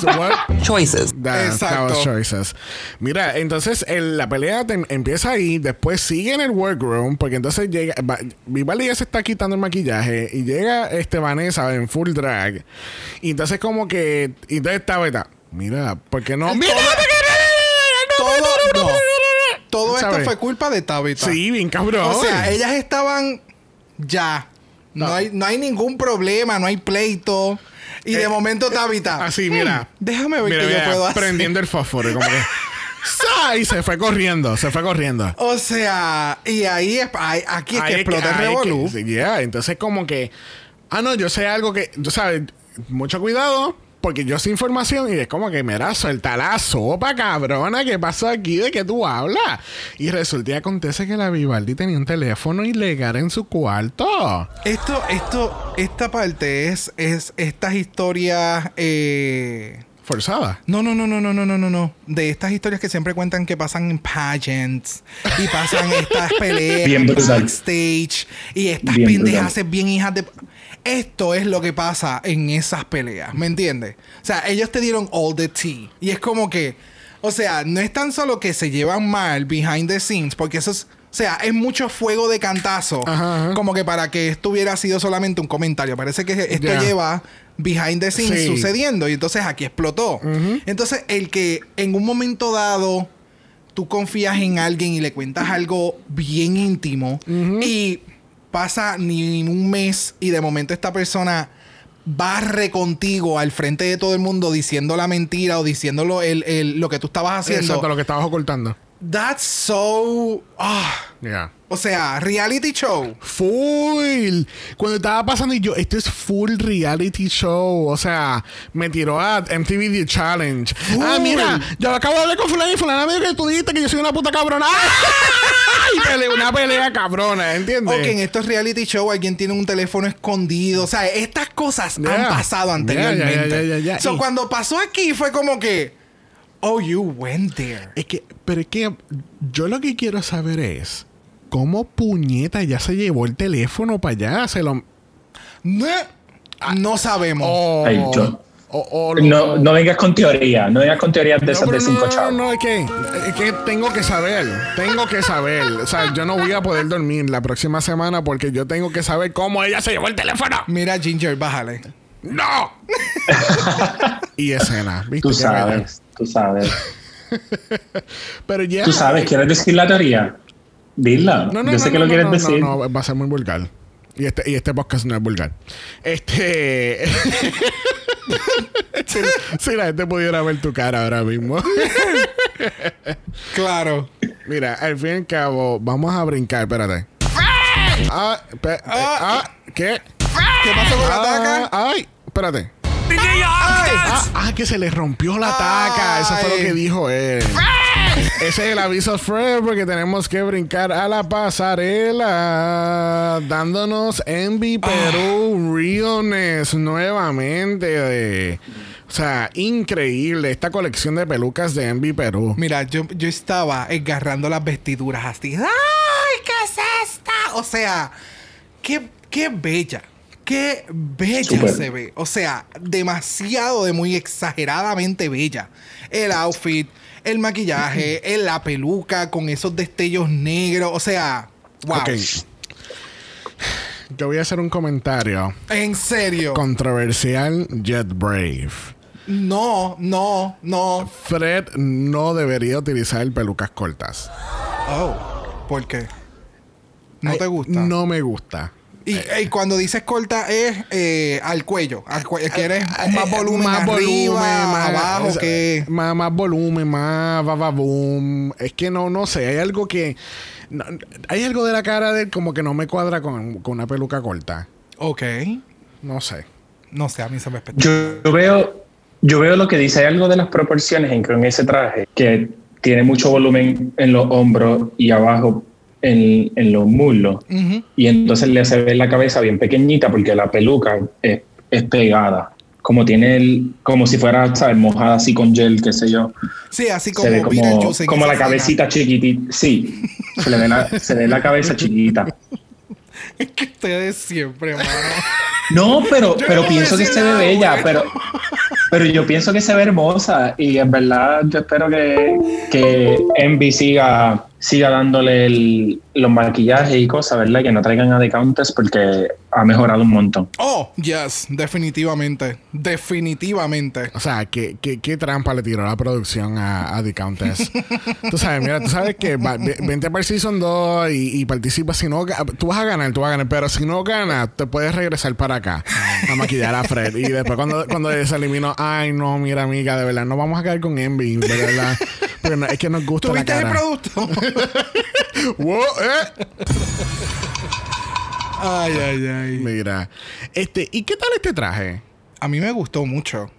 what? Choices. That, that Exacto. was choices. Mira, entonces el- la pelea te- empieza ahí, después sigue en el workroom, porque entonces llega. va- Vivaldi ya se está quitando el maquillaje y llega este Vanessa en full drag. Y entonces, como que. Y entonces está beta. Mira, ¿por qué no? ¡Mira! Todo, no. Todo esto ¿Sabes? fue culpa de Tabitha. Sí, bien cabrón. O sea, ellas estaban ya. No, No. hay, no hay ningún problema, no hay pleito. Y de Eh, momento Tabitha. Así, "Hmm, mira. déjame ver Mira, qué mira, yo puedo hacer. Prendiendo el fósforo, como que. Y se fue corriendo, se fue corriendo. [laughs] O sea, y ahí es, ahí- aquí es Ahí que explota el revolú. yeah. Entonces, como que, ah, no, yo sé algo que, tú sabes, mucho cuidado, porque yo sé información y es como que, mira, suelta la sopa, cabrona, ¿qué pasó aquí? ¿De qué tú hablas? Y resulta y acontece que la Vivaldi tenía un teléfono ilegal en su cuarto. Esto, esto, esta parte es, es estas historias. Eh, Forzada. no, no, no, no, no, no, no, no, no. De estas historias que siempre cuentan que pasan en pageants y pasan estas peleas Bien backstage y estas Bien pendejas brutal. bien hijas de. Esto es lo que pasa en esas peleas, ¿me entiendes? O sea, ellos te dieron all the tea. Y es como que, o sea, no es tan solo que se llevan mal behind the scenes, porque eso es, o sea, es mucho fuego de cantazo, Ajá, ajá. como que para que esto hubiera sido solamente un comentario. Parece que esto lleva behind the scenes Sí. sucediendo y entonces aquí explotó. Entonces, el que en un momento dado tú confías en alguien y le cuentas algo bien íntimo y pasa ni un mes y de momento esta persona barre contigo al frente de todo el mundo diciendo la mentira o diciéndolo el, el- lo que tú estabas haciendo. Exacto, lo que estabas ocultando. That's so... ah. Ya. O sea, reality show. Full. Cuando estaba pasando y yo, esto es full reality show. O sea, me tiró a MTV The Challenge. Ah, mira, yo acabo de hablar con fulano y fulano me dijo que tú dijiste que yo soy una puta cabrona. [laughs] Y peleé una pelea cabrona, ¿entiendes? O que en estos reality show alguien tiene un teléfono escondido. O sea, estas cosas Yeah. han pasado anteriormente. yeah, yeah, yeah, yeah. So, Y- cuando pasó aquí fue como que... Oh, you went there. Es que, pero es que yo lo que quiero saber es cómo puñeta ya se llevó el teléfono para allá. Se lo. No, no sabemos. O, Ay, yo- o- o lo- No, no vengas con teoría, no vengas con teorías de No, esas de no, cinco no, chavos. no, es que, es que tengo que saber, tengo que saber. O sea, yo no voy a poder dormir la próxima semana porque yo tengo que saber cómo ella se llevó el teléfono. Mira, Ginger, bájale. ¡No! [laughs] y escena, ¿viste? Tú sabes, tú sabes. [laughs] Pero ya. Tú sabes, ¿quieres decir la teoría? Dila. No, no, Yo no, sé que no, lo no, quieres no, decir. No, no, va a ser muy vulgar. Y este, y este podcast no es vulgar. Este. [laughs] si, si la gente pudiera ver tu cara ahora mismo. Claro. Mira, al fin y al cabo, vamos a brincar, espérate. Ah, pe- eh, ah, ¿qué? ¿Qué pasó con la Ah, taca? ay, espérate. Ah, ah, que se le rompió la taca. Eso fue lo Ay. que dijo él. Ese es el aviso Fred porque tenemos que brincar a la pasarela dándonos Envy Perú Realness nuevamente. O sea, increíble esta colección de pelucas de Envy Perú. Mira, yo, yo estaba agarrando las vestiduras así. ¡Ay, qué es esta! O sea, qué, qué bella. Qué bella se ve. O sea, demasiado de muy exageradamente bella. El outfit, el maquillaje, la peluca con esos destellos negros. O sea, wow. Ok. Yo voy a hacer un comentario En serio. controversial Jet Brave. No, no, no. Fred no debería utilizar pelucas cortas. Oh, ¿por qué? ¿No Ay, te gusta? No me gusta. Y, y cuando dices corta es eh, al cuello. Al cuello. ¿Quieres más Eh, volumen más arriba, volumen, más abajo? que Más, más volumen, más boom. Es que no, no sé. Hay algo que. no, hay algo de la cara de él como que no me cuadra con, con una peluca corta. Ok. No sé. No sé, a mí se me espera. Yo, yo veo, yo veo lo que dice. Hay algo de las proporciones en, en ese traje que tiene mucho volumen en los hombros y abajo en, en los muslos. Y entonces le hace ver la cabeza bien pequeñita porque la peluca es, es pegada. Como tiene el, como si fuera, ¿sabes? Mojada así con gel, qué sé yo. Sí, así como se ve como, la cabecita chiquitita. Sí, se le ve la, se ve la cabeza chiquita. [laughs] Es que ustedes siempre, mano. No, pero, Yo pero no pienso que se ve nada, bella, pero, pero yo pienso que se ve hermosa y en verdad yo espero que, que Envy siga, siga dándole el- los maquillajes y cosas, ¿verdad? Que no traigan a The Countess porque ha mejorado un montón. Oh, yes, definitivamente. Definitivamente. O sea, ¿qué, qué, qué trampa le tiró la producción a, a The Countess? tú sabes, mira, tú sabes que va- ve- vente para el Season 2 y, y participa. Si no, tú vas a ganar, tú vas a ganar. Pero si no ganas, te puedes regresar para acá a maquillar a Fred. Y después cuando, cuando se eliminó, ay, no, mira, amiga, de verdad, no vamos a caer con Envy, de verdad. Porque no- es que nos gusta la ¿Tuviste el cara. producto? [laughs] Wow, eh. ay, ay, ay. Mira. Este, ¿y qué tal este traje? A mí me gustó mucho.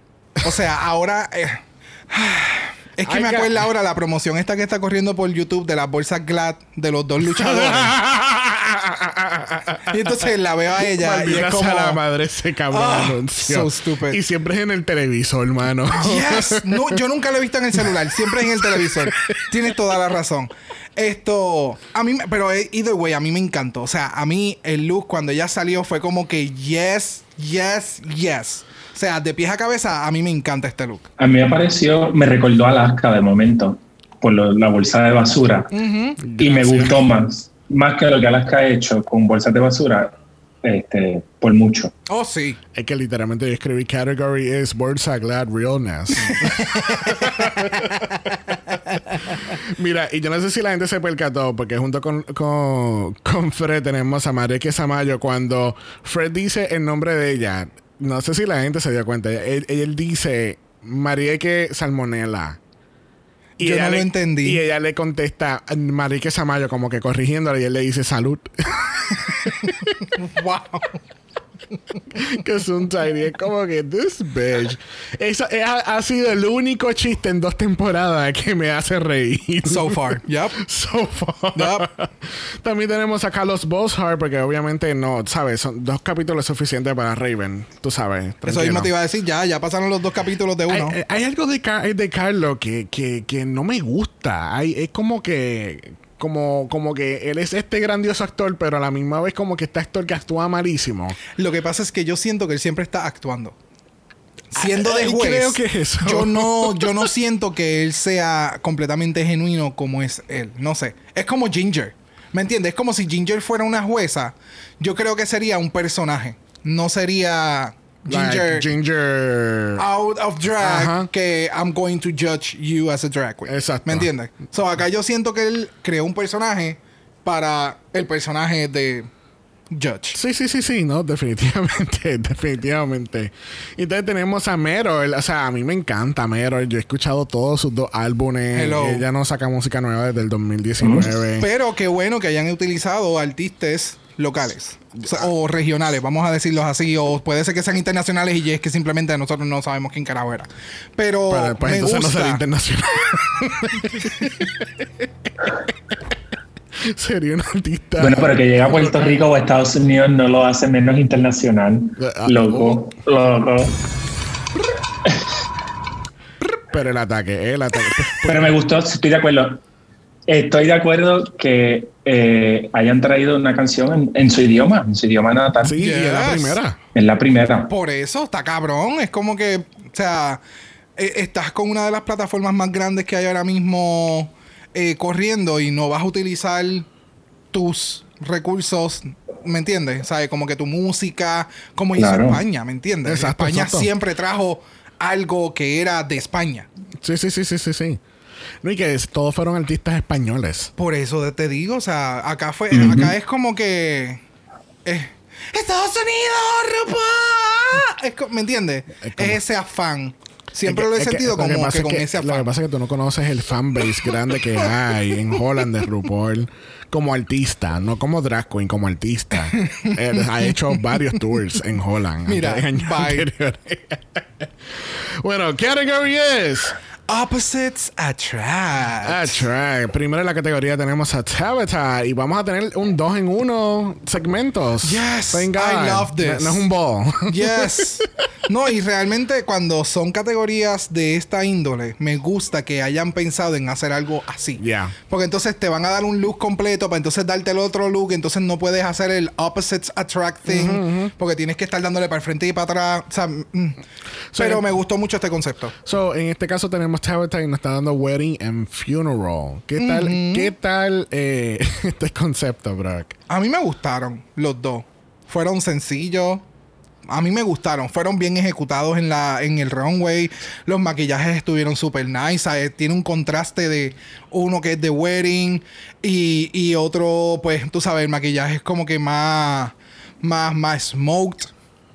O sea, ahora. eh, es que me acuerdo ahora la promoción esta que está corriendo por YouTube de las bolsas Glad de los dos [laughs] luchadores. Y entonces la veo a ella y es como. sea la madre ese cabrón Ah, so stupid. Y siempre es en el televisor, hermano. Yes. No, yo nunca lo he visto en el celular, siempre en el televisor. Tienes toda la razón. Esto, a mí, me- pero eh, either way, a mí me encantó. O sea, a mí el look cuando ella salió fue como que yes, yes, yes. O sea, de pies a cabeza, a mí me encanta este look. A mí me pareció, me recordó a Alaska de momento, por lo- la bolsa de basura. Y me gustó más, más que lo que Alaska ha hecho con bolsas de basura, este, por mucho. Oh, sí. Es que literalmente yo escribí category is Bolsa Glad Realness. [laughs] Mira, y yo no sé si la gente se percató, porque junto con, con, con Fred tenemos a Mareke Samayo. Cuando Fred dice el nombre de ella, no sé si la gente se dio cuenta. Él, él dice Marieke Salmonella. Yo no ella lo le- entendí. Y ella le contesta Marieke Samayo, como que corrigiéndole, y él le dice salud. [laughs] Wow. [laughs] que es un tiny. Es como que this bitch. Eso es- ha, ha sido el único chiste en dos temporadas que me hace reír. So far. Yep. [laughs] So far. Yup. También tenemos a Carlos Boshart, porque obviamente no, ¿sabes? Son dos capítulos suficientes para Raven. Tú sabes. Eso tranquilo. mismo te iba a decir, ya, ya pasaron los dos capítulos de uno. Hay, hay algo de, Car- de Carlos que, que, que no me gusta. Hay, es como que. Como, como que él es este grandioso actor, pero a la misma vez como que este actor que actúa malísimo. Lo que pasa es que yo siento que él siempre está actuando. Siendo de juez, creo que eso. yo no, [laughs] yo no siento que él sea completamente genuino como es él. No sé. Es como Ginger. ¿Me entiendes? Es como si Ginger fuera una jueza. Yo creo que sería un personaje. No sería Ginger Like, Ginger. out of drag Ajá. que I'm going to judge you as a drag queen. Exacto. ¿Me entiendes? So acá yo siento que él creó un personaje para el personaje de Judge. Sí, sí, sí, sí, no, [laughs] definitivamente, definitivamente. Y entonces tenemos a Meryl, o sea, a mí me encanta Meryl, yo he escuchado todos sus dos álbumes, Hello. ella no saca música nueva desde el 2019. Pero qué bueno que hayan utilizado artistas locales o, sea, o regionales, vamos a decirlos así, o puede ser que sean internacionales y es que simplemente nosotros no sabemos quién carajo era. Pero Pero pues me entonces no gusta. sería internacional. [laughs] sería un artista. Bueno, pero que llega a Puerto Rico o Estados Unidos no lo hace menos internacional. Ah, Loco, loco. Pero el ataque, el ataque. Pero me gustó, estoy de acuerdo. Estoy de acuerdo que eh, hayan traído una canción en, en su idioma, en su idioma natal. Sí, y es la primera. Es la primera. Por eso está cabrón. Es como que, o sea, eh, estás con una de las plataformas más grandes que hay ahora mismo eh, corriendo y no vas a utilizar tus recursos, ¿me entiendes? ¿Sabes? Como que tu música, como hizo Claro. España, ¿me entiendes? Exacto, España exacto. siempre trajo algo que era de España. Sí, sí, sí, sí, sí, sí. No, y que todos fueron artistas españoles. Por eso te digo, o sea, acá fue, Ujú. acá es como que eh, Estados Unidos, RuPaul. Es ¿Me entiendes? Es Es, ese afán. Siempre Es lo he que- es que sentido lo que como que es con que- ese Lo que afán. pasa es que tú no conoces el fanbase grande que hay en Holland de RuPaul como artista, no como drag queen, como artista. [laughs] Él ha hecho varios tours en Holland. Mira, bye. [laughs] bueno, category es Opposites attract. Right. Primero en la categoría tenemos a Tabitha y vamos a tener un 2 en 1 segmentos. Yes, Thank I love this. No, no es un ball. [laughs] Yes. No, y realmente cuando son categorías de esta índole, me gusta que hayan pensado en hacer algo así. Yeah. Porque entonces te van a dar un look completo para entonces darte el otro look, entonces no puedes hacer el opposites attract thing, porque tienes que estar dándole para el frente y para atrás. O sea, mm. So, pero me gustó mucho este concepto. So, en este caso tenemos Tabitha y nos está dando Wedding and Funeral. ¿Qué tal, ¿qué tal eh, [laughs] este concepto, Brock? A mí me gustaron los dos. Fueron sencillos. A mí me gustaron. Fueron bien ejecutados en, la, en el runway. Los maquillajes estuvieron súper nice. ¿sabes? Tiene un contraste de uno que es de wedding y, y otro, pues, tú sabes, el maquillaje es como que más, más, más smoked.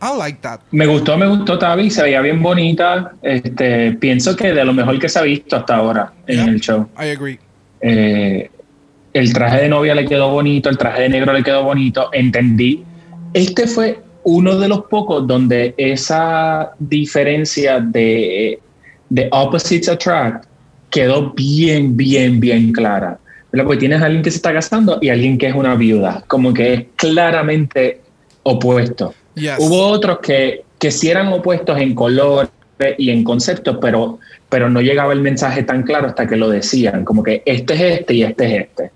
I like that. Me gustó, me gustó Tavi, se veía bien bonita. Este, pienso que de lo mejor que se ha visto hasta ahora en Yeah. el show. I agree. Eh, el traje de novia le quedó bonito, el traje de negro le quedó bonito, entendí. Este fue uno de los pocos donde esa diferencia de, de opposites attract quedó bien, bien, bien clara. ¿verdad? Porque tienes a alguien que se está casando y alguien que es una viuda, como que es claramente opuesto. Yes. Hubo otros que, que sí eran opuestos en color y en conceptos, pero, pero no llegaba el mensaje tan claro hasta que lo decían, como que este es este y este es este.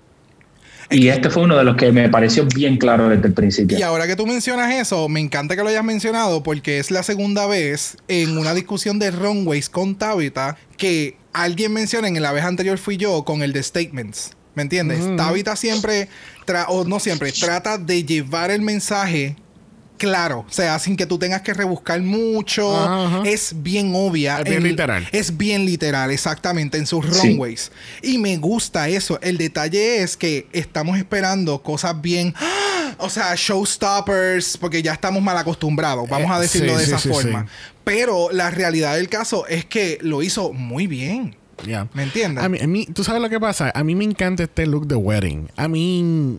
Y este fue uno de los que me pareció bien claro desde el principio. Y ahora que tú mencionas eso, me encanta que lo hayas mencionado porque es la segunda vez en una discusión de runways con Tabitha que alguien menciona, en la vez anterior fui yo, con el de statements. ¿Me entiendes? Tabitha siempre, o no siempre, trata de llevar el mensaje claro. O sea, sin que tú tengas que rebuscar mucho. Ajá. Es bien obvia. Es bien en- literal. Es bien literal, exactamente, en sus Sí. runways. Y me gusta eso. El detalle es que estamos esperando cosas bien. ¡ah! O sea, showstoppers, porque ya estamos mal acostumbrados, vamos Eh, a decirlo sí, de sí, esa forma. Pero la realidad del caso es que lo hizo muy bien. Yeah. ¿Me entiendes? A mí, a mí- ¿tú sabes lo que pasa? A mí me encanta este look de wedding. A mí,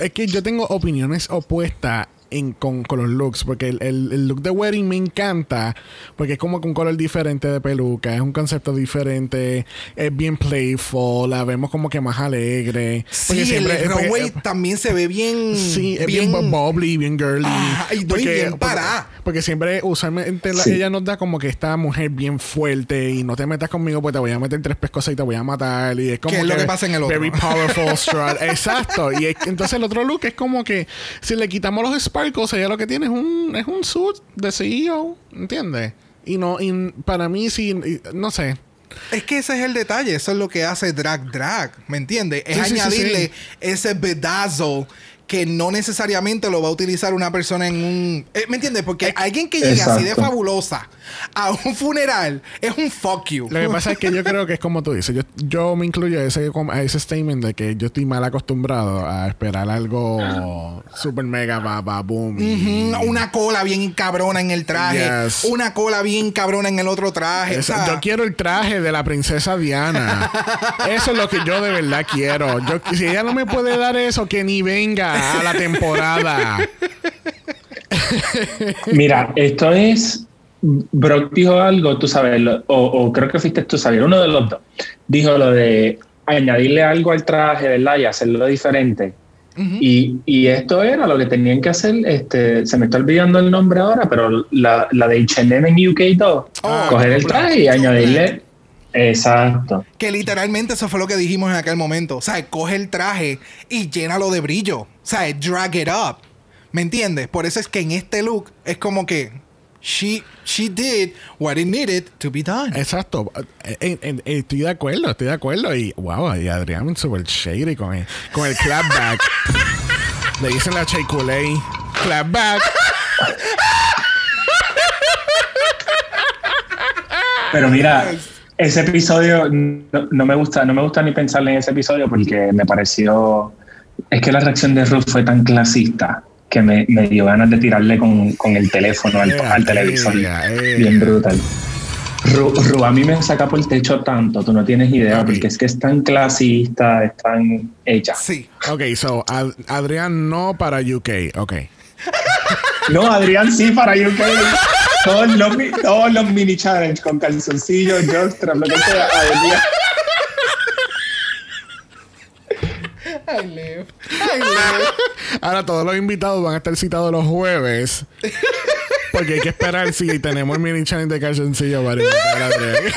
es que yo tengo opiniones opuestas en, con, con los looks, porque el, el- el look de wedding me encanta, porque es como que un color diferente de peluca, es un concepto diferente, es bien playful, la vemos como que más alegre. Porque Sí, el porque- eh, también se ve bien. Sí, es bien, bubbly, bien girly. Ajá, y doy bien pará. Porque, porque siempre, usualmente, la- Sí. ella nos da como que esta mujer bien fuerte y no te metas conmigo porque te voy a meter tres pescosas y te voy a matar. Y es como Que es lo que pasa en el otro. Very powerful [laughs] strut. Exacto. Y es- entonces el otro look es como que si le quitamos los sparkles, ella lo que tiene es un, es un suit de CEO. ¿Entiendes? Y no, y para mí sí, y- no sé. Es que ese es el detalle, eso es lo que hace drag drag, ¿me entiendes? Es Sí, sí, sí, añadirle sí. ese bedazzle que no necesariamente lo va a utilizar una persona en un... eh, ¿Me entiendes? Porque alguien que llegue así de fabulosa a un funeral es un fuck you. Lo que pasa es que yo creo que es como tú dices. Yo, yo me incluyo a ese, a ese statement de que yo estoy mal acostumbrado a esperar algo super mega ba, ba, boom. Una cola bien cabrona en el traje. Yes. Una cola bien cabrona en el otro traje. yo quiero el traje de la princesa Diana. Eso es lo que yo de verdad quiero. Yo, si ella no me puede dar eso, que ni venga a la temporada. Mira, esto es. Brock dijo algo, tú sabes, lo- o, o creo que fuiste tú, sabes, uno de los dos. Dijo lo de añadirle algo al traje, ¿verdad? Y hacerlo diferente. y, y esto era lo que tenían que hacer. Este, se me está olvidando el nombre ahora, pero la, la de HM en UK 2. Oh, coger el traje y añadirle. Exacto. Que literalmente eso fue lo que dijimos en aquel momento. O sea, coge el traje y llénalo de brillo. O sea, drag it up. ¿Me entiendes? Por eso es que en este look es como que she, she did what it needed to be done. Exacto. Eh, eh, eh, estoy de acuerdo, estoy de acuerdo. Y wow, y Adrián super shady con el, con el clapback. [laughs] Le dicen la Chick-fil-A. Clapback. Pero mira, ese episodio no, no me gusta, no me gusta ni pensarle en ese episodio porque me pareció. Es que la reacción de Ruth fue tan clasista que me, me dio ganas de tirarle con, con el teléfono al, al televisor. Bien brutal. Ru, Ru a mí me saca por el techo tanto, tú no tienes idea, porque es que es tan clasista, es tan hecha. Sí. Ok, so Ad- Adrián no para UK. Ok. [laughs] No, Adrián sí para UK. Todos los, todos los mini challenge con calzoncillos, jockstrap, lo que sea. Adrián. Ay, Leo. [laughs] Ahora todos los invitados van a estar citados los jueves. Porque hay que esperar si tenemos el mini challenge de calzoncillo para invitar a Adrián.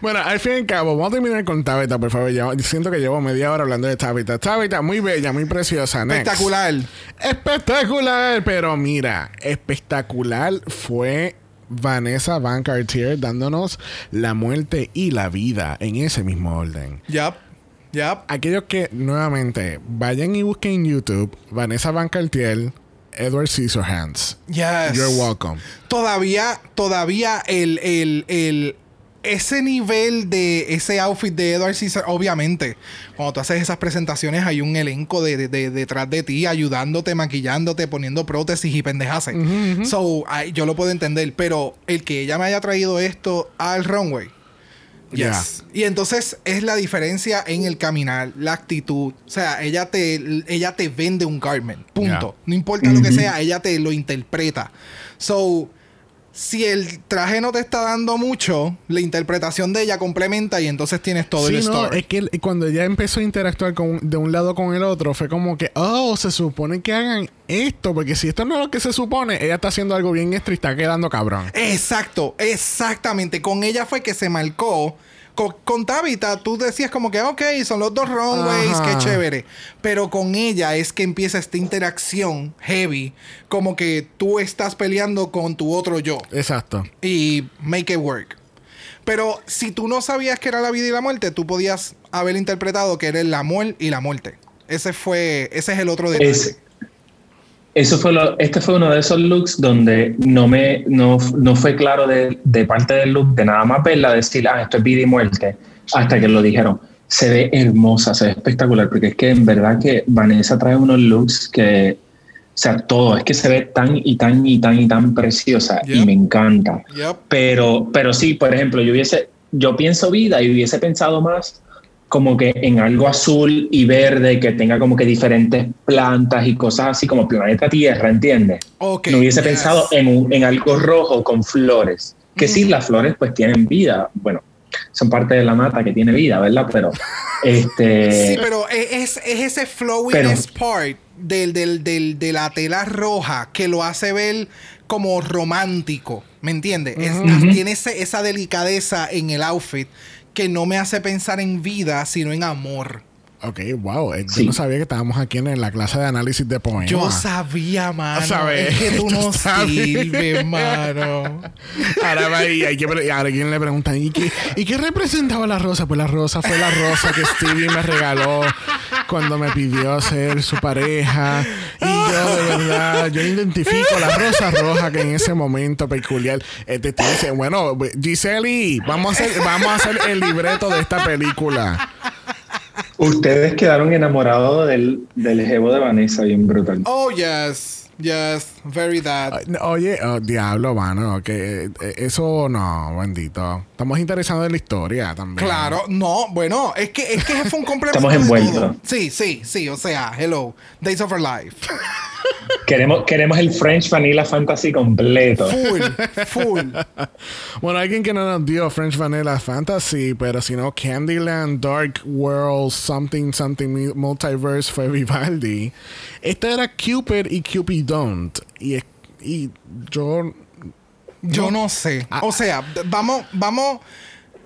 Bueno, al fin y al cabo, vamos a terminar con Tabitha, por favor. Siento que llevo media hora hablando de Tabitha. Tabitha, muy bella, muy preciosa. Next. Espectacular. Espectacular, pero mira, espectacular fue Vanessa Van Cartier dándonos la muerte y la vida en ese mismo orden. Yup. Yup. Aquellos que nuevamente vayan y busquen en YouTube Vanessa Van Cartier, Edward Scissorhands. Yes. You're welcome. Todavía, todavía el, el, el, ese nivel de ese outfit de Edward Caesar, obviamente, cuando tú haces esas presentaciones hay un elenco de, de- de- detrás de ti ayudándote, maquillándote, poniendo prótesis y pendejaces. So, ay, yo lo puedo entender, pero el que ella me haya traído esto al runway. Yes. Y entonces es la diferencia en el caminar, la actitud. O sea, ella te, ella te vende un garment. Punto. Yeah. No importa lo que sea, ella te lo interpreta. So, si el traje no te está dando mucho, la interpretación de ella complementa y entonces tienes todo el Sí, no, story. es que el- cuando ella empezó a interactuar con, de un lado con el otro, fue como que, oh, se supone que hagan esto, porque si esto no es lo que se supone, ella está haciendo algo bien extra y está quedando cabrón. Exacto, exactamente. Con ella fue que se marcó. Con, con Tabitha, tú decías como que, ok, son los dos runways, Ajá. qué chévere. Pero con ella es que empieza esta interacción heavy, como que tú estás peleando con tu otro yo Exacto. y make it work. Pero si tú no sabías que era la vida y la muerte, tú podías haber interpretado que era el amor y la muerte. Ese fue, ese es el otro detalle. Es- eso fue lo, este fue uno de esos looks donde no me no, no fue claro de, de parte del look de nada más verla decir ah esto es vida y muerte hasta que lo dijeron se ve hermosa se ve espectacular porque es que en verdad que Vanessa trae unos looks que o sea todo es que se ve tan y tan y tan y tan preciosa Yep. y me encanta Yep. pero pero sí por ejemplo yo hubiese yo pienso vida y hubiese pensado más como que en algo azul y verde que tenga como que diferentes plantas y cosas así como planeta Tierra, ¿entiendes? Ok, no hubiese yes. pensado en, un- en algo rojo con flores. Que sí, las flores pues tienen vida. Bueno, son parte de la mata que tiene vida, ¿verdad? Pero este... Sí, pero es, es ese flowiness part del, del, del- de la tela roja que lo hace ver como romántico, ¿me entiendes? Tiene ese- esa delicadeza en el outfit que no me hace pensar en vida, sino en amor. Ok, wow. eh, Yo Sí. no sabía que estábamos aquí en la clase de análisis de poemas. Yo sabía, mano. sabes, Es que [laughs] tú no sabes. sirves, mano. Ahora va y hay que ahora alguien le pregunta ¿y qué, ¿y qué representaba la rosa? Pues la rosa fue la rosa que Stevie me regaló cuando me pidió ser su pareja. Y yo de verdad, yo identifico la rosa roja que en ese momento peculiar este te dice, bueno, Giseli, vamos a hacer, vamos a hacer el libreto de esta película. Ustedes quedaron enamorados del, del jevo de Vanessa, bien brutal. Oh, yes. Yes. Very that. Oye, oh, diablo, mano, que eh, eso no, bendito. Estamos interesados en la historia también. Claro, no, bueno, es que, es que fue un [laughs] complemento. Estamos envueltos. Sí, sí, sí, o sea, hello, Days of Our Life. [laughs] Queremos, queremos el French Vanilla Fantasy completo. Full, full. [laughs] Bueno, alguien que no nos dio French Vanilla Fantasy, pero si no, Candyland, Dark World, Something, Something Multiverse fue Vivaldi. Esta era Cupid y Cupid Don't. Y, es- y yo. Yo no sé. Ah. O sea, vamos, vamos,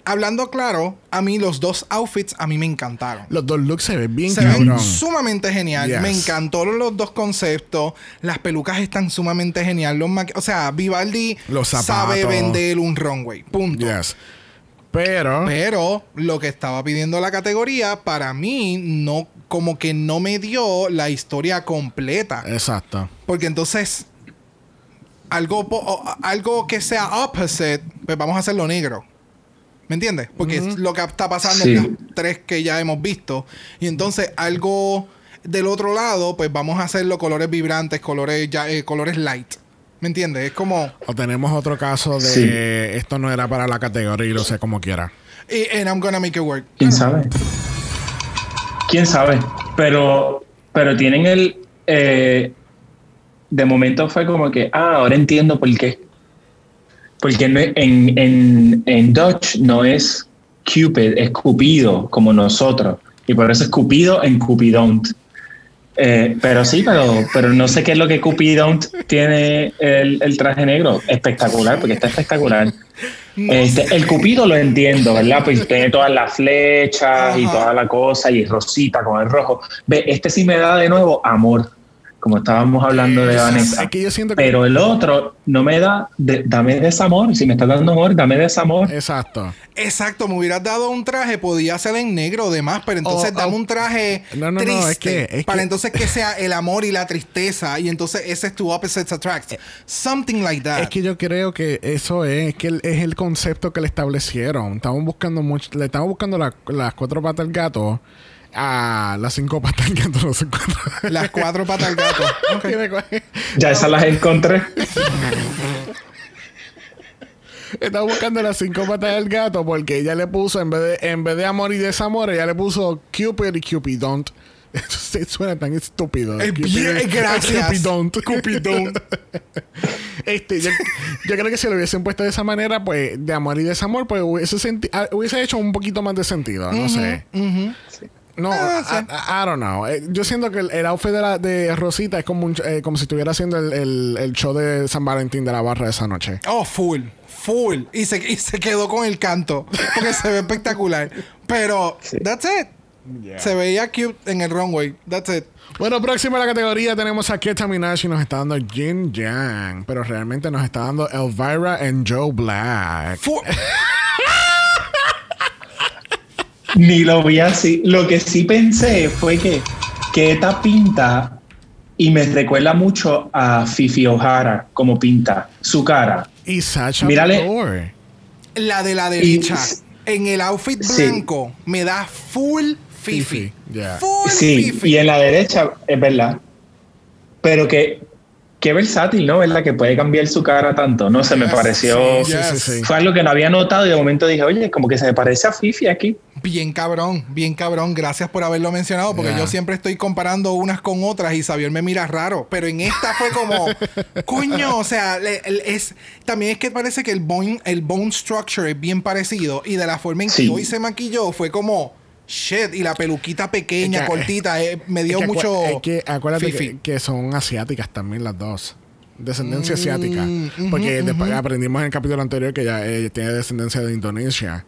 hablando claro, a mí los dos outfits a mí me encantaron. Los dos looks se ven bien Se ven sumamente genial. Yes. Me encantó los dos conceptos. Las pelucas están sumamente genial. Los o sea, Vivaldi Los sabe vender un runway. Punto. Yes. Pero. Pero lo que estaba pidiendo la categoría, para mí, no, como que no me dio la historia completa. Exacto. Porque entonces, algo, algo que sea opposite, pues vamos a hacerlo negro. ¿Me entiendes? Porque es lo que está pasando Sí. en las tres que ya hemos visto. Y entonces, algo del otro lado, pues vamos a hacerlo colores vibrantes, colores, ya, eh, colores light. ¿Me entiendes? Es como. O tenemos otro caso de Sí. esto no era para la categoría y lo sé como quiera. Y and I'm gonna make it work. ¿Quién sabe? ¿Quién sabe? Pero, pero tienen el... eh, de momento fue como que, ah, ahora entiendo por qué. Porque es- en, en, en Dutch no es Cupid, es Cupido, como nosotros. Y por eso es Cupido en Cupidont. Eh, pero sí, pero, pero no sé qué es lo que Cupidont tiene el, el traje negro. Espectacular, porque está espectacular. Este, el Cupido lo entiendo, ¿verdad? Pues tiene todas las flechas y toda la cosa y rosita con el rojo. Ve, este sí me da de nuevo amor. Como estábamos hablando de Vanessa. Es que yo siento que- Pero el otro no me da, de- dame desamor. Si me estás dando amor, dame desamor. Exacto. Exacto, me hubieras dado un traje, podía ser en negro o demás, pero entonces Oh, dame oh. un traje No, no, no, triste es que- es para que- entonces que sea el amor y la tristeza y entonces ese es tu opposites attract. Something like that. Es que yo creo que eso es, que el- es el concepto que le establecieron. Estamos buscando mucho, le estamos buscando la- las cuatro patas al gato a las cinco patas al gato, no sé cuatro. Las cuatro patas al gato. [laughs] Ya esas las encontré. Estamos buscando las cinco patas del gato porque ella le puso, en vez de, en vez de amor y desamor, ella le puso Cupid y Cupidon. [laughs] Eso suena tan estúpido. Bien- gracias. Cupidon. Cupidon. [laughs] este, yo, yo creo que si lo hubiesen puesto de esa manera, pues de amor y desamor, pues hubiese, ah, hubiese hecho un poquito más de sentido. No sé. No, Ah, sí. I, don't know. Eh, Yo siento que el, el outfit de, la, de Rosita es como, un eh, como si estuviera haciendo el, el- el show de San Valentín de la barra esa noche. Oh, full, full. Y se, y se quedó con el canto. Porque se ve espectacular. Pero, that's it. Se veía cute en el runway. That's it. Bueno, próximo a la categoría tenemos a Keta Minaj y nos está dando Jin Yang, pero realmente nos está dando Elvira and Joe Black. Fu- Ni lo vi así. Lo que sí pensé fue que, que esta pinta y me recuerda mucho a Fifi O'Hara como pinta su cara. Y Sacha Mírale. La de la derecha. Y- en el outfit Sí. blanco me da full fifi. Full Sí, fifi. y en la derecha es verdad. Pero que qué versátil, ¿no? ¿Verdad? Que puede cambiar su cara tanto. No sé, me Yes, pareció. sí, sí, sí. Fue algo que no había notado y de momento dije, oye, como que se me parece a Fifi aquí. Bien cabrón, bien cabrón. Gracias por haberlo mencionado, porque Yeah. yo siempre estoy comparando unas con otras y Xavier me mira raro. Pero en esta fue como, [laughs] coño, o sea, le- es también es que parece que el bone, el bone structure es bien parecido y de la forma en que hoy se maquilló fue como shit y la peluquita pequeña, Es que- cortita, eh, me dio Es que acu- mucho. es que acuérdate que, que son asiáticas también las dos. Descendencia asiática. ujú, Porque después aprendimos en el capítulo anterior que ella eh, tiene descendencia de Indonesia.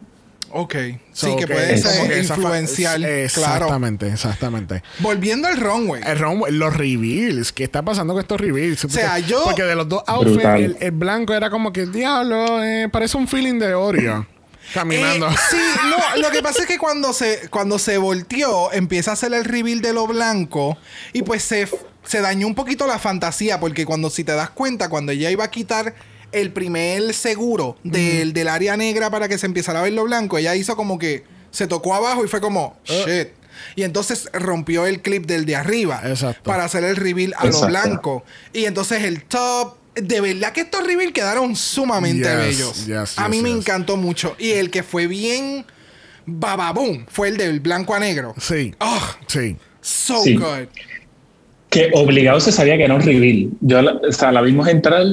Ok, So, sí, que puede es ser influencial, claro. Exactamente, exactamente. Volviendo al runway. El runway- los reveals, ¿qué está pasando con estos reveals? O sea, yo- Porque de los dos outfits, el, el blanco era como que, diablo, eh, parece un feeling de Oreo. [laughs] Caminando. Eh, sí, [laughs] no, lo que pasa es que cuando se, cuando se volteó, empieza a hacer el reveal de lo blanco y pues se, se dañó un poquito la fantasía porque cuando si te das cuenta, cuando ella iba a quitar el primer seguro del, del área negra para que se empezara a ver lo blanco, ella hizo como que se tocó abajo y fue como, shit. Y entonces rompió el clip del de arriba Exacto. para hacer el reveal a lo blanco. Y entonces el top... De verdad que estos reveals quedaron sumamente Yes, bellos. yes, a mí yes, me encantó mucho. Y el que fue bien bababum fue el del blanco a negro. Sí. Oh, Sí. so Sí. good. Que obligado se sabía que era un reveal. Yo, la- o sea, la vimos entrar,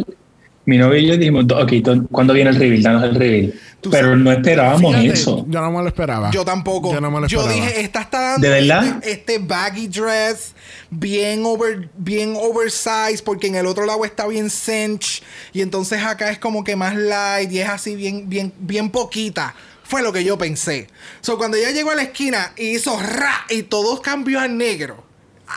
mi novio y yo dijimos, ok, to- ¿cuándo viene el reveal? Danos el reveal. Tú Pero sabes- no esperábamos Fíjate, eso. Yo no me lo esperaba. Yo tampoco. Yo no me lo Yo esperaba. dije, esta está dando ¿De verdad? Este, este baggy dress bien over, bien oversized, porque en el otro lado está bien cinch. Y entonces acá es como que más light y es así bien, bien, bien poquita. Fue lo que yo pensé. So, cuando ella llegó a la esquina y hizo ra y todo cambió a negro.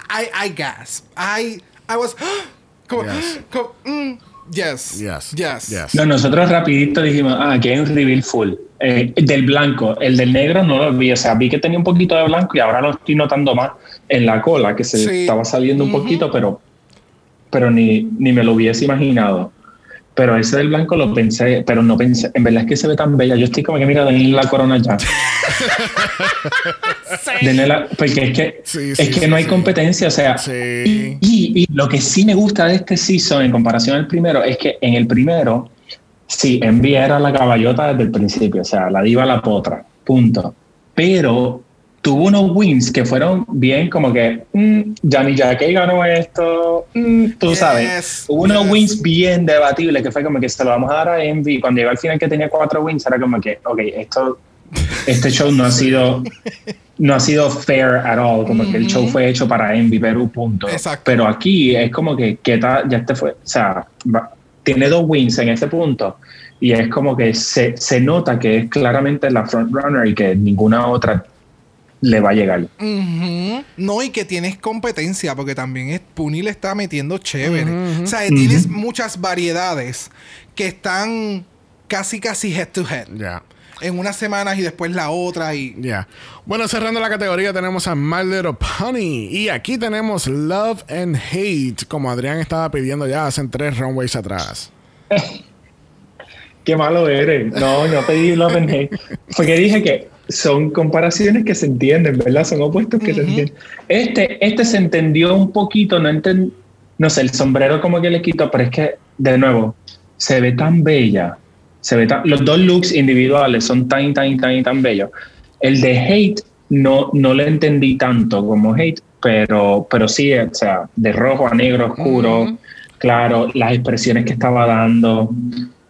I, I gasp. I, I was [gasps] como, Yes. [gasps] como, mm, yes. Yes. Yes. Yes. No, nosotros rapidito dijimos, ah, aquí hay un reveal full. Eh, del blanco, el del negro no lo vi, o sea, vi que tenía un poquito de blanco y ahora lo estoy notando más en la cola, que se Sí. estaba saliendo un poquito, pero, pero ni, ni me lo hubiese imaginado. Pero ese del blanco lo pensé, pero no pensé, en verdad es que se ve tan bella. Yo estoy como que, mira, denle la corona ya. [laughs] Denle la- porque es que, Sí, es sí, que sí, no hay sí. competencia, o sea, Sí. y, y- y lo que sí me gusta de este season en comparación al primero es que en el primero, sí, Envy era la caballota desde el principio, o sea, la diva la potra, punto. Pero tuvo unos wins que fueron bien como que, mm, Johnny Jackie ganó esto, mm, tú Yes, sabes. Hubo unos yes. wins bien debatibles que fue como que se lo vamos a dar a Envy. Cuando llegó al final que tenía cuatro wins, era como que, ok, esto, este show no ha sido no ha sido fair at all, como que el show fue hecho para Envy Perú, punto. Exacto. Pero aquí es como que, que ta- ya este fue, o sea, va- tiene dos wins en este punto y es como que se, se nota que es claramente la frontrunner y que ninguna otra le va a llegar. No, y que tienes competencia, porque también es, Puni le está metiendo chévere. O sea, tienes muchas variedades que están casi, casi head to head. Ya. En unas semanas y después la otra y... Ya. Bueno, cerrando la categoría tenemos a My Little Pony. Y aquí tenemos Love and Hate, como Adrián estaba pidiendo ya hace tres runways atrás. [laughs] Qué malo eres. No, no pedí Love and Hate. Porque dije que son comparaciones que se entienden, ¿verdad? Son opuestos que se entienden. Este, este se entendió un poquito, no enten- no sé, el sombrero como que le quito, pero es que, de nuevo, se ve tan bella. Se ve tan, los dos looks individuales son tan, tan, tan, tan bellos. El de Hate no, no le entendí tanto como Hate, pero, pero sí, o sea, de rojo a negro oscuro, claro, las expresiones que estaba dando,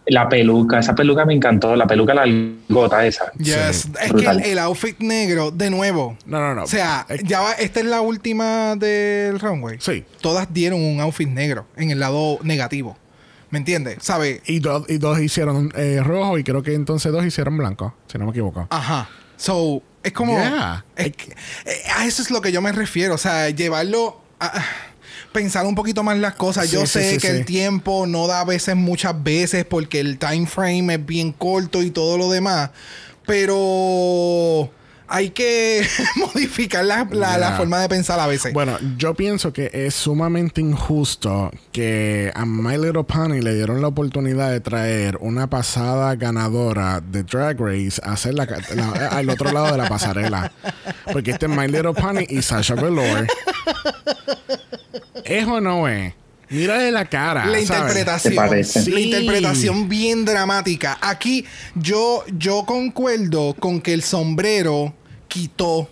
la peluca, esa peluca me encantó, la peluca largota esa. Yes. Es brutal. que el, el outfit negro, de nuevo. No, no, no. O sea, ya va, esta es la última del runway. Sí. Todas dieron un outfit negro en el lado negativo. ¿Me entiendes? ¿Sabe? Y, dos y dos hicieron eh, rojo y creo que entonces dos hicieron blanco, si no me equivoco. Ajá. So, es como. Yeah. es eh, a eso es lo que yo me refiero. O sea, llevarlo a. Pensar un poquito más las cosas. Sí, yo sí, sé sí, que el tiempo no da a veces, muchas veces, porque el time frame es bien corto y todo lo demás. Pero hay que [laughs] modificar la, la- forma de pensar a veces. Bueno, yo pienso que es sumamente injusto que a My Little Pony le dieron la oportunidad de traer una pasada ganadora de Drag Race a hacer la- al otro lado de la pasarela. Porque este es My Little Pony y Sasha Velour. ¿Es o no es? Mírale la cara. La ¿sabes? interpretación. ¿Te parece? La Sí. interpretación bien dramática. Aquí yo, yo concuerdo con que el sombrero quitó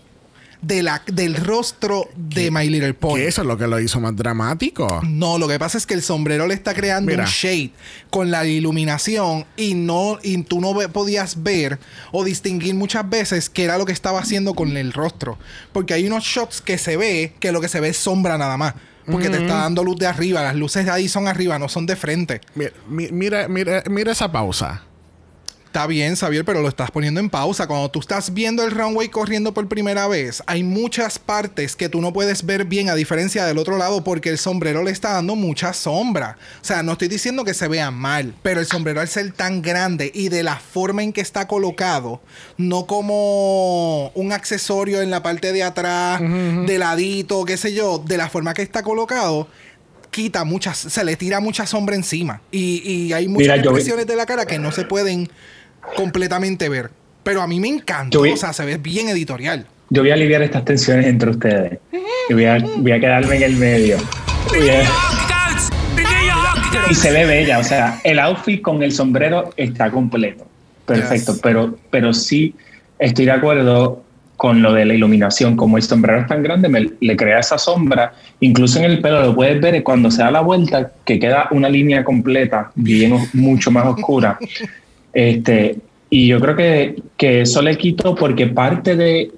de la, del rostro de My Little Pony. Que eso es lo que lo hizo más dramático. No, lo que pasa es que el sombrero le está creando Mira. un shade con la iluminación y no y tú no ve- podías ver o distinguir muchas veces qué era lo que estaba haciendo con el rostro, porque hay unos shots que se ve que lo que se ve es sombra nada más, porque te está dando luz de arriba, las luces de ahí son arriba, no son de frente. Mira, mi- mira, mira, mira esa pausa. Está bien, Xavier, pero lo estás poniendo en pausa. Cuando tú estás viendo el runway corriendo por primera vez, hay muchas partes que tú no puedes ver bien a diferencia del otro lado porque el sombrero le está dando mucha sombra. O sea, no estoy diciendo que se vea mal, pero el sombrero al ser tan grande y de la forma en que está colocado, no como un accesorio en la parte de atrás, de ladito, qué sé yo, de la forma que está colocado, quita muchas, se le tira mucha sombra encima. Y, y hay muchas Mira, yo expresiones de la cara que no se pueden completamente ver. Pero a mí me vi- o sea, se ve bien editorial. Yo voy a aliviar estas tensiones entre ustedes. Y voy a, voy a quedarme en el medio. A- Y se ve bella, o sea, el outfit con el sombrero está completo. Perfecto, Yes. pero, pero sí estoy de acuerdo con lo de la iluminación. Como el sombrero es tan grande, me- le crea esa sombra. Incluso en el pelo lo puedes ver cuando se da la vuelta, que queda una línea completa, bien mucho más oscura. Este, y yo creo que, que eso le quito porque parte de,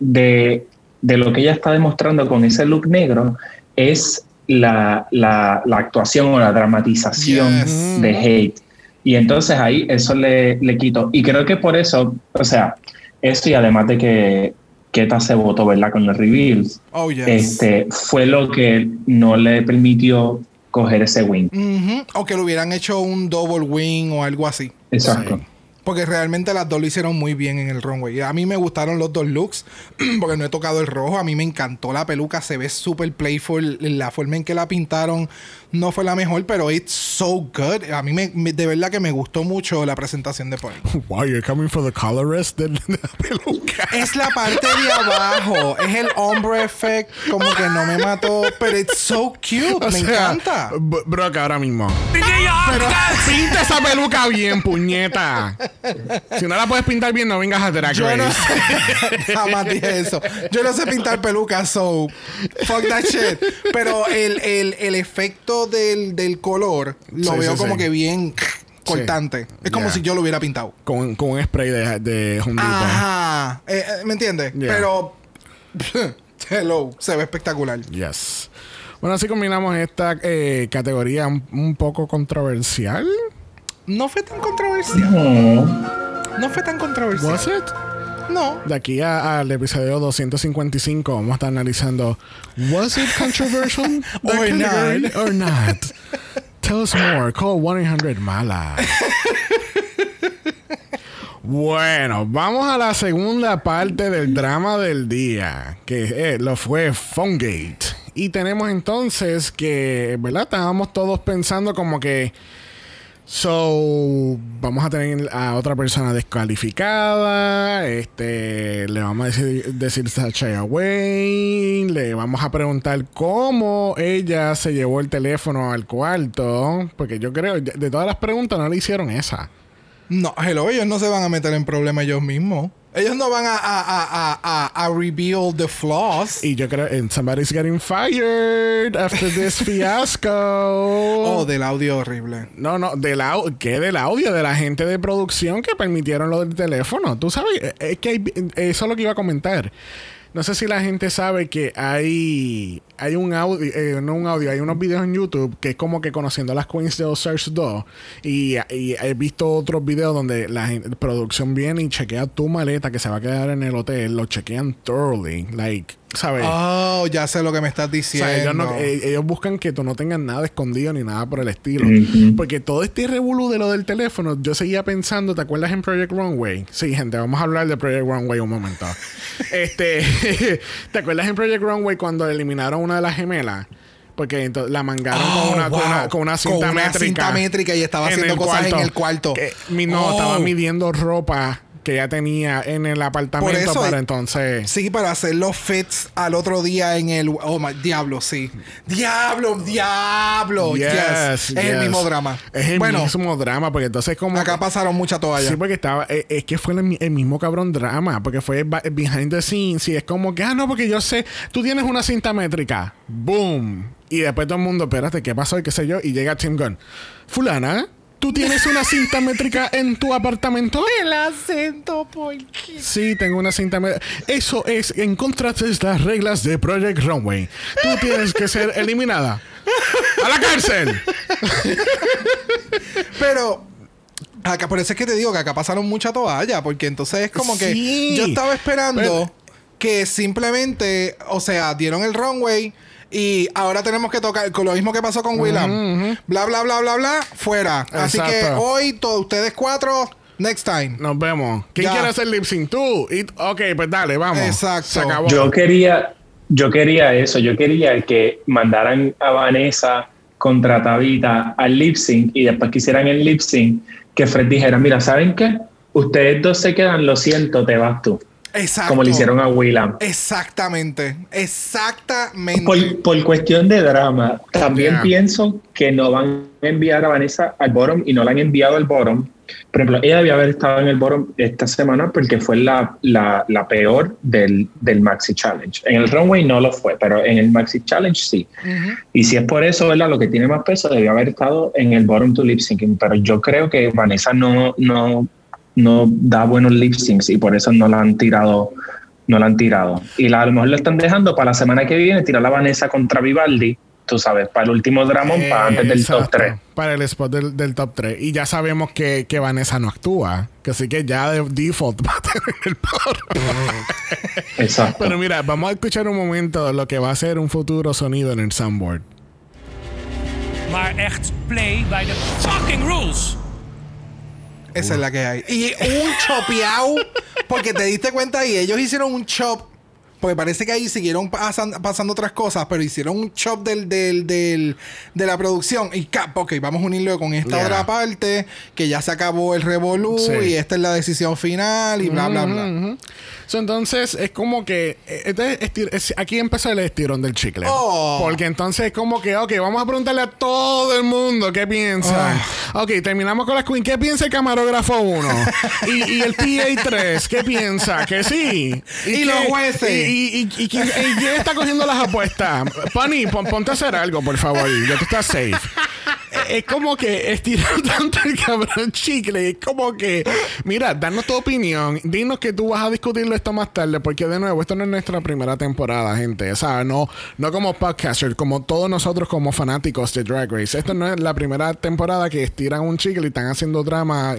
de, de lo que ella está demostrando con ese look negro es la, la- la actuación o la dramatización Yes. de hate. Y entonces ahí eso le, le quito. Y creo que por eso, o sea, eso y además de que Keta se votó, ¿verdad? Con los reveals, Oh, yes. este, fue lo que no le permitió coger ese win. Ujú, O que le hubieran hecho un double wing o algo así. Exacto. Sí. Porque realmente las dos lo hicieron muy bien en el runway. A mí me gustaron los dos looks, [clears throat] porque no he tocado el rojo. A mí me encantó la peluca, se ve súper playful. La forma en que la pintaron no fue la mejor, pero it's so good. A mí me, me- de verdad que me gustó mucho la presentación de Pony. [laughs] Wow, you're coming for the colorist de, de la peluca. Es la parte de abajo, es el ombre effect, como que no me mató, pero it's so cute, O me sea, encanta. Bro, que ahora mismo. Pero pinta esa peluca bien, puñeta. Si no la puedes pintar bien, no vengas a Drag Yo no [laughs] jamás dije eso. Yo no sé pintar pelucas, so fuck that shit. Pero el, el, el efecto del, del color lo Sí, veo sí, como sí. que bien cortante. Es como Yeah. si yo lo hubiera pintado. Con, con un spray de, de Home Depot. Ajá. Eh, eh, ¿Me entiendes? Yeah. Pero. [laughs] Hello, se ve espectacular. Yes. Bueno, así combinamos esta eh, categoría un, un poco controversial. No fue tan controversial. No. No fue tan controversial. Was it? No. De aquí al episodio 255 vamos a estar analizando Was it controversial? [laughs] Or not. Or not. Tell us more. Call 1-800-MALA. Bueno, vamos a la segunda parte del drama del día, que eh, lo fue Phonegate. Y tenemos entonces que, ¿verdad? Estábamos todos pensando como que, so, vamos a tener a otra persona descalificada, este, le vamos a decir, decir Sacha Wayne, le vamos a preguntar cómo ella se llevó el teléfono al cuarto, porque yo creo, de todas las preguntas no le hicieron esa. No, hello, ellos no se van a meter en problemas ellos mismos. Ellos no van a, a, a, a, reveal the flaws. Y yo creo, and somebody's getting fired after this [laughs] fiasco. Oh, del audio horrible. No, no, del au- ¿qué del audio? De la gente de producción que permitieron lo del teléfono. Tú sabes, Eh, es que hay- eso es lo que iba a comentar. No sé si la gente sabe que hay, hay un audio, eh, no un audio, hay unos videos en YouTube que es como que conociendo a las Queens de Stars 2. Y, y he visto otros videos donde la producción viene y chequea tu maleta que se va a quedar en el hotel. Lo chequean thoroughly. Like, ¿sabes? Oh, ya sé lo que me estás O diciendo. sea, ellos, no- eh, ellos buscan que tú no tengas nada escondido ni nada por el estilo. Porque todo este revolú de lo del teléfono, yo seguía pensando, ¿te acuerdas en Project Runway? Sí, gente, vamos a hablar de Project Runway un momento. [laughs] este, [laughs] ¿te acuerdas en Project Runway cuando eliminaron una de las gemelas? Porque entonces la mangaron Oh, con, una, con, wow. una, con una cinta Con una métrica. cinta métrica y estaba haciendo cosas en el cuarto. Que mi- no, Oh. estaba midiendo ropa que ya tenía en el apartamento eso- para entonces... Sí, para hacer los fits al otro día en el. Oh my, diablo, sí. Diablo, diablo. Yes. Yes, Es el mismo drama. Es el bueno, mismo drama, porque entonces como... acá pasaron mucha toalla. Sí, porque estaba. eh, Es, que fue el, mi- el mismo cabrón drama. Porque fue behind the scenes. Y es como que, ah, no, porque yo sé. Tú tienes una cinta métrica. Boom. Y después todo el mundo, espérate, ¿qué pasó? Y qué sé yo. Y llega Tim Gunn. Fulana, ¿tú tienes una cinta métrica en tu apartamento? [laughs] El acento, ¿por qué? Sí, tengo una cinta métrica. Eso es en contra de las reglas de Project Runway. Tú tienes que ser eliminada. ¡A la cárcel! [laughs] Pero. Acá, por eso es que te digo que acá pasaron mucha toalla, porque entonces es como que Sí. yo estaba esperando Pero- que simplemente, o sea, dieron el runway y ahora tenemos que tocar con lo mismo que pasó con Willam. Bla, bla, bla, bla, bla, fuera. Así que hoy, todos ustedes cuatro, next time. Nos vemos. ¿Quién Ya. quiere hacer lip sync? Tú. Y- ok, pues dale, vamos. Exacto. Se acabó. Yo quería, yo quería eso, yo quería que mandaran a Vanessa contra Tabita al lip sync y después que hicieran el lip sync, que Fred dijera, mira, ¿saben qué? Ustedes dos se quedan, lo siento, te vas tú. Exacto. Como le hicieron a Willam. Exactamente. Exactamente. Por, por cuestión de drama, también Yeah. pienso que no van a enviar a Vanessa al bottom y no la han enviado al bottom. Por ejemplo, ella debía haber estado en el bottom esta semana porque fue la, la, la peor del, del Maxi Challenge. En el runway no lo fue, pero en el Maxi Challenge sí. Y si es por eso, ¿verdad? Lo que tiene más peso debió haber estado en el bottom to lip syncing. Pero yo creo que Vanessa no, no, no da buenos lip syncs y por eso no la han tirado. No la han tirado. Y la, a lo mejor lo están dejando para la semana que viene, tirar la Vanessa contra Vivaldi, tú sabes, para el último dramón, para antes del top Exacto, 3. Para el spot del, del top 3. Y ya sabemos que, que Vanessa no actúa. Que así que ya de default [laughs] va a tener el poder. Exacto. Pero mira, vamos a escuchar un momento lo que va a ser un futuro sonido en el soundboard. Maar echt play by the fucking rules. Esa es la que hay. Y un chopeado, porque te diste cuenta y ellos hicieron un chop. Porque parece que ahí siguieron pasan- pasando otras cosas, pero hicieron un chop del, del, del- de la producción. Y cap, ok, vamos a unirlo con esta Yeah. otra parte, que ya se acabó el revolú Sí. y esta es la decisión final y bla, bla, bla. So, entonces es como que eh, este estir- es- aquí empezó el estirón del chicle. Oh. Porque entonces es como que, ok, vamos a preguntarle a todo el mundo qué piensan. Ah. Ok, terminamos con las Queen. ¿Qué piensa el camarógrafo 1? [laughs] y, y el PA 3, ¿qué piensa? Que sí. Y que- los jueces. Y, y, y- y quién, está cogiendo las apuestas? Pani, pon- ponte a hacer algo, por favor. Ya tú estás safe. Es como que estirar [laughs] tanto el cabrón chicle. Es como que, mira, danos tu opinión. Dinos que tú vas a discutirlo esto más tarde. Porque de nuevo, esto no es nuestra primera temporada, gente. O sea, no, no como podcaster, como todos nosotros como fanáticos de Drag Race. Esto no es la primera temporada que estiran un chicle y están haciendo drama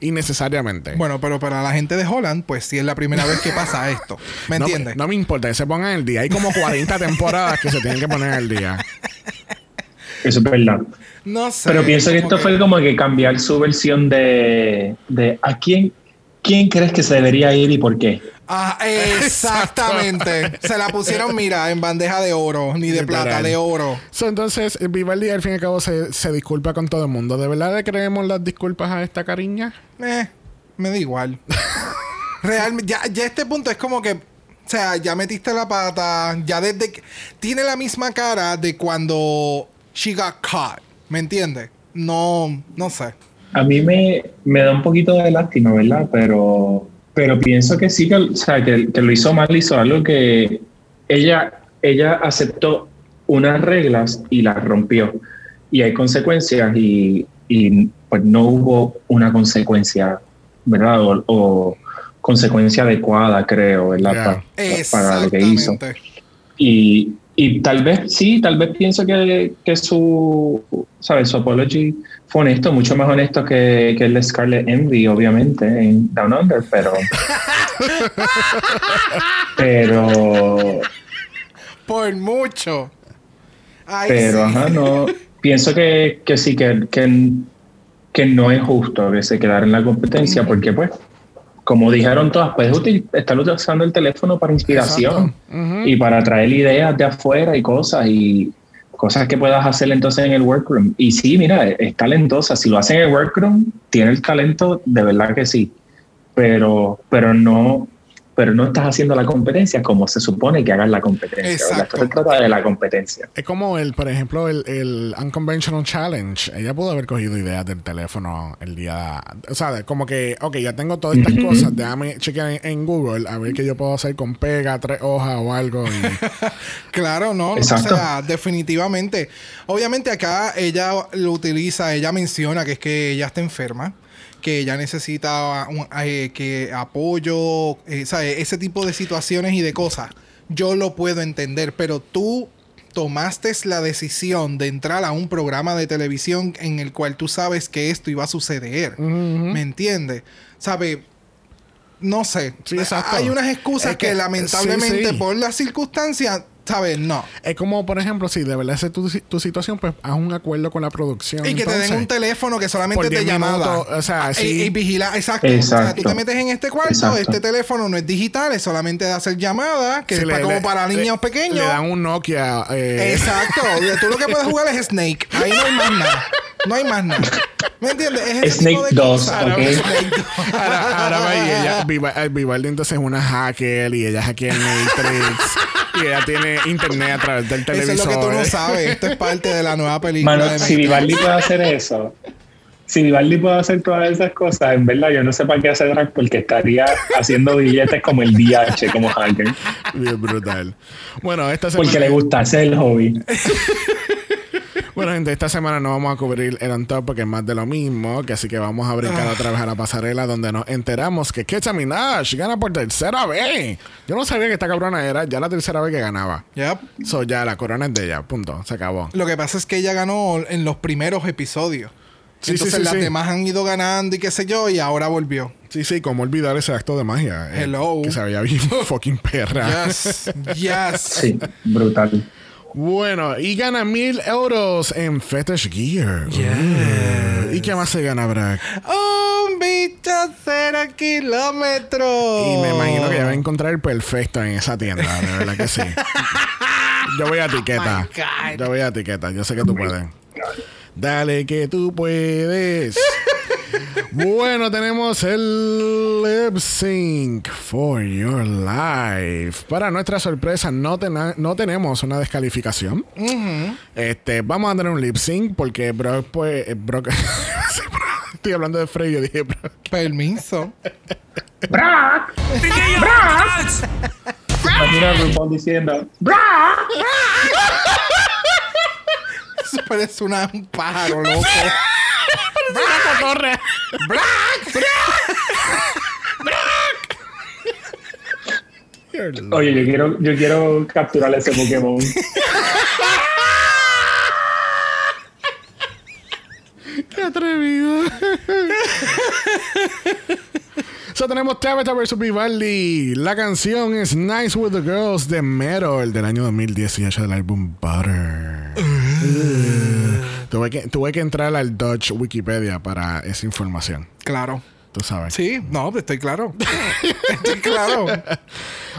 innecesariamente. Bueno, pero para la gente de Holland, pues sí es la primera vez que pasa esto. ¿Me [laughs] no, entiendes? no me importa que se pongan el día. Hay como 40 temporadas que se tienen que poner al día. [laughs] Eso es verdad. No sé. Pero pienso que esto fue como que cambiar su versión de, de a quién, quién crees que se debería ir y por qué. Ah, exactamente. Se la pusieron, mira, en bandeja de oro, ni de Literal. plata, de oro. So, entonces, Vivaldi al fin y al cabo se, se disculpa con todo el mundo. ¿De verdad le creemos las disculpas a esta cariña? Eh, me da igual. Realmente, ya, ya este punto es como que, o sea, ya metiste la pata, ya desde que... Tiene la misma cara de cuando she got caught, ¿me entiendes? No, no sé. A mí me, me da un poquito de lástima, ¿verdad? Pero, pero pienso que sí, que, o sea, que, que lo hizo mal, hizo algo que ella, ella aceptó unas reglas y las rompió. Y hay consecuencias y, y, pues no hubo una consecuencia, ¿verdad? O, o consecuencia adecuada, creo, ¿verdad? Pa- para lo que hizo. Y, y tal vez sí, tal vez pienso que, que su, ¿sabes? Su apology fue honesto, mucho más honesto que, que el de Scarlet Envy, obviamente, en Down Under, pero. pero. Por mucho. Ay, Pero, sí. ajá, no. Pienso que, que sí, que, que, que no es justo que se quedara en la competencia, porque, pues, como dijeron todas, puedes estar usando el teléfono para inspiración y para traer ideas de afuera y cosas y cosas que puedas hacer entonces en el workroom. Y sí, mira, es talentosa. Si lo hace en el workroom, tiene el talento, de verdad que sí. Pero, pero no, pero no estás haciendo la competencia como se supone que hagas la competencia. Exacto. Esto se trata de la competencia. Es como el, por ejemplo, el, el Unconventional Challenge. Ella pudo haber cogido ideas del teléfono el día. O sea, como que, ok, ya tengo todas estas cosas. Déjame chequear en, en Google a ver qué yo puedo hacer con pega, tres hojas o algo. Y, [laughs] Claro, no, Exacto. o sea, definitivamente. Obviamente acá ella lo utiliza, ella menciona que es que ella está enferma, que ella necesita un- eh, que apoyo, eh, ¿sabe? ese tipo de situaciones y de cosas. Yo lo puedo entender, pero tú tomaste la decisión de entrar a un programa de televisión en el cual tú sabes que esto iba a suceder. ¿Me entiendes? ¿Sabe? No sé. Sí. Hay unas excusas Es que, que- lamentablemente sí, sí. por las circunstancias, ¿sabes? No. es como, por ejemplo, si de verdad esa es tu, tu situación, pues haz un acuerdo con la producción. Y que te den un teléfono que solamente 10 llamada. o sea, Ah, sí. Y, y vigila, exacto. O sea, tú te metes en este cuarto, Exacto. este teléfono no es digital, es solamente de hacer llamadas, que Si es le- para, como le- para le- niños pequeños. Le dan un Nokia. eh, Exacto. [laughs] Tú lo que puedes jugar es Snake. Ahí no hay más nada. No hay más nada. ¿Me entiendes? Es ese Snake tipo de 2, cosas. ok. Snake [laughs] 2. Ahora, ahora va y ella, eh, Vivaldi entonces es una hacker y ella hackea Matrix y ella tiene internet a través del Eso televisor. es lo que tú no sabes. Esto es parte de la nueva película Mano, de si. Vivaldi puede hacer eso, si Vivaldi puede hacer todas esas cosas, en verdad yo no sé para qué hace drag porque estaría haciendo billetes como el DH, como hacker. Bien brutal. Bueno, esta semana, Porque le gusta es el hobby. Bueno, gente, esta semana no vamos a cubrir el on top porque es más de lo mismo, que así que vamos a brincar otra vez a la pasarela donde nos enteramos que Kecha Minaj gana por tercera vez. Yo no sabía que esta cabrona era ya la tercera vez que ganaba. Yep. So ya la corona es de ella, punto, se acabó. Lo que pasa es que ella ganó en los primeros episodios. Sí, Entonces sí, sí, las sí. demás han ido ganando y qué sé yo, y ahora volvió. Sí, sí, cómo olvidar ese acto de magia. eh, Hello. que se veía bien [laughs] fucking perra. Yes, yes. Sí, brutal. Bueno, y gana mil euros en Fetish Gear. ¿Y qué más se gana, Brack? Un bicho cero kilómetros. Y me imagino que ya va a encontrar el perfecto en esa tienda, de verdad que sí. [laughs] Yo voy a etiqueta. Oh. Yo voy a etiqueta. Yo sé que tú puedes. Dale que tú puedes. Bueno, tenemos el lip sync for your life. Para nuestra sorpresa, no, tena- no tenemos una descalificación. Este, vamos a tener un lip sync porque Brock, pues, eh, Brock. [laughs] Brock. Estoy hablando de Frey, yo dije Brock. Permiso. Imagina a RuPaul diciendo, Parece una, un pájaro loco. Corre. [laughs] Oye, yo quiero, yo quiero capturar ese Pokémon. Qué atrevido. so tenemos Tabitha vs Vivaldi. La canción es Nice with the Girls de Metal del año 2018 del álbum Butter. Uh. Tuve, que, tuve que entrar al Dutch Wikipedia para esa información. Claro. Tú sabes. Sí, no, estoy claro. [laughs] estoy claro.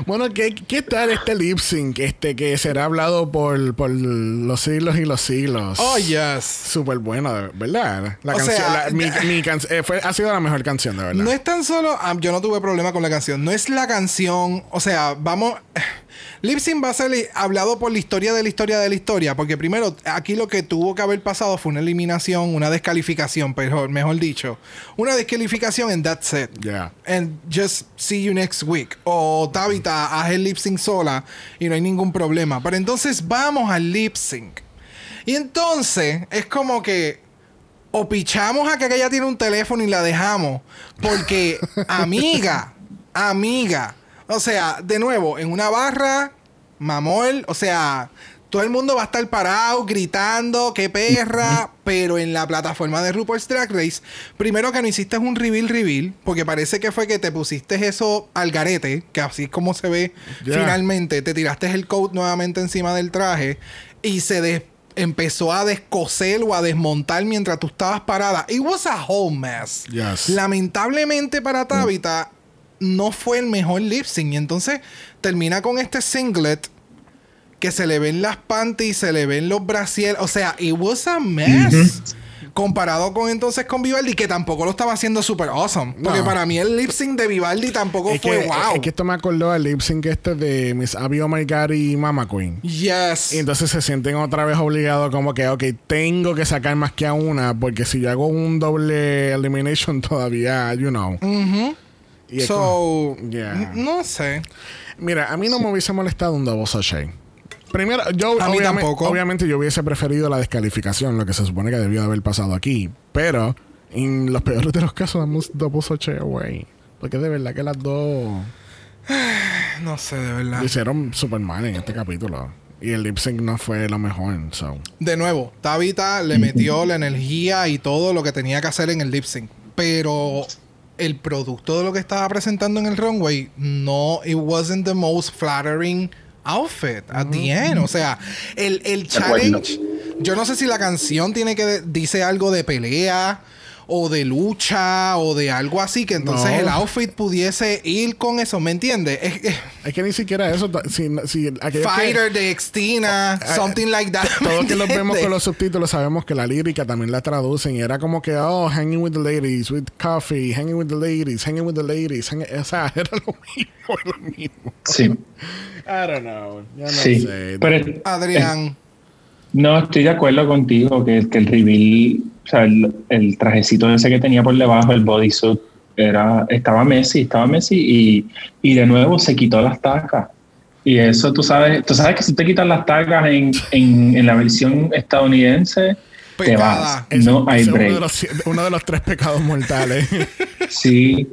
Bueno, ¿qué, ¿qué tal este lip sync? Este que será hablado por, por los siglos y los siglos. Oh, yes. Súper bueno, ¿verdad? La canción, sea, la- mi, mi can- eh, fue, ha sido la mejor canción, de verdad. No es tan solo. ah, yo no tuve problema con la canción. No es la canción. O sea, vamos. Lip Sync va a ser hablado por la historia de la historia de la historia. Porque primero, aquí lo que tuvo que haber pasado fue una eliminación, una descalificación, mejor, mejor dicho. Una descalificación en that's it. Yeah. And just see you next week. O Tabitha, haz el lip sync sola y no hay ningún problema. Pero entonces vamos al lip sync. Y entonces es como que o pichamos a que aquella tiene un teléfono y la dejamos. Porque, amiga, amiga. O sea, de nuevo, en una barra, mamol, o sea, todo el mundo va a estar parado, gritando, qué perra. [laughs] pero en la plataforma de RuPaul's Drag Race, primero que no hiciste un reveal reveal, porque parece que fue que te pusiste eso al garete, que así es como se ve finalmente, te tiraste el coat nuevamente encima del traje y se des- empezó a descoser o a desmontar mientras tú estabas parada. It was a whole mess. Yes. Lamentablemente para Tabitha no fue el mejor lip sync y entonces termina con este singlet que se le ven las panties, se le ven los brasier, o sea, it was a mess. Comparado con entonces con Vivaldi, que tampoco lo estaba haciendo super awesome. Porque No. para mí el lip sync de Vivaldi tampoco Es fue que, wow. es que esto me acordó al lip sync este de Miss Abby Oh My God y Mama Queen. Yes. Y entonces se sienten otra vez obligados como que, ok, tengo que sacar más que a una porque si yo hago un doble elimination [laughs] todavía, you know. So, Yeah. no sé. Mira, a mí no me hubiese molestado un double sachet. Primero, yo A mí obviamente, tampoco. obviamente yo hubiese preferido la descalificación, lo que se supone que debió de haber pasado aquí. Pero en los peores de los casos damos double sachet away. Porque de verdad que las dos [sighs] No sé, de verdad. hicieron super mal en este capítulo. Y el lip sync no fue lo mejor. So. De nuevo, Tabitha le metió la energía y todo lo que tenía que hacer en el lip sync. Pero el producto de lo que estaba presentando en el runway, no, it wasn't the most flattering outfit at the end. O sea, el, el challenge. Yo no sé si la canción tiene que dice algo de pelea o de lucha o de algo así que entonces No. el outfit pudiese ir con eso, ¿me entiendes? Es- es- Es que ni siquiera eso. Si, si que- Fighter de Xtina, something like that. ¿me todos que los vemos con los subtítulos sabemos que la lírica también la traducen y era como que oh hanging with the ladies with coffee hanging with the ladies hanging with the ladies hang- o sea [laughs] era lo mismo lo mismo Sí, I don't know yo no sí. sé Pero es- Adrián. No estoy de acuerdo contigo que, que el reveal, o sea, el, el trajecito ese que tenía por debajo, el bodysuit, era, estaba Messi, estaba Messi y, y de nuevo se quitó las tacas. Y eso tú sabes, tú sabes que si te quitas las tacas en, en, en la versión estadounidense, te vas. Ese- No hay es uno de, break. los, uno de los tres pecados mortales [laughs] Sí.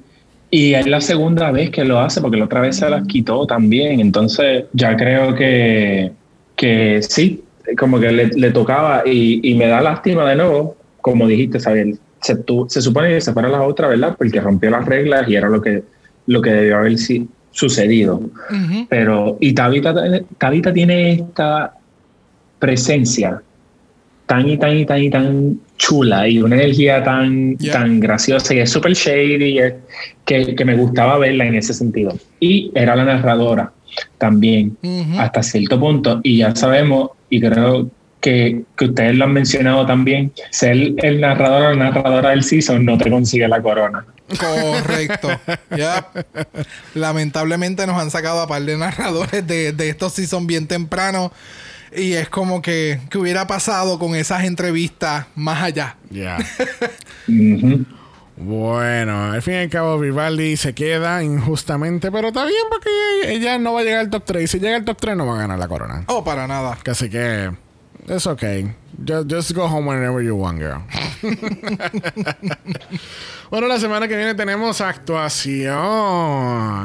Y es la segunda vez que lo hace, porque la otra vez se las quitó también. Entonces, ya creo que, que sí, como que le, le tocaba. Y, y me da lástima de nuevo, como dijiste, Sabiel. Se, tu- se supone que se fueron las otras, ¿verdad? Porque rompió las reglas y era lo que, lo que debió haber sucedido. Pero, y Tabitha, Tabitha tiene esta presencia tan y tan y tan y tan chula y una energía tan, Yeah. tan graciosa y es súper shady es- que, que me gustaba verla en ese sentido. Y era la narradora también, Ujú. hasta cierto punto. Y ya sabemos, y creo que, que ustedes lo han mencionado también, ser el narrador o la narradora del season no te consigue la corona. Correcto. Yep. Lamentablemente nos han sacado a par de narradores de, de estos season bien temprano. Y es como que, que hubiera pasado con esas entrevistas más allá. ya. [laughs] bueno al fin y al cabo Vivaldi se queda injustamente pero está bien porque ella no va a llegar al top 3 y si llega al top 3 no va a ganar la corona Oh, para nada. Así que It's okay. Just, just go home whenever you want, girl. [laughs] bueno, la semana que viene tenemos actuación.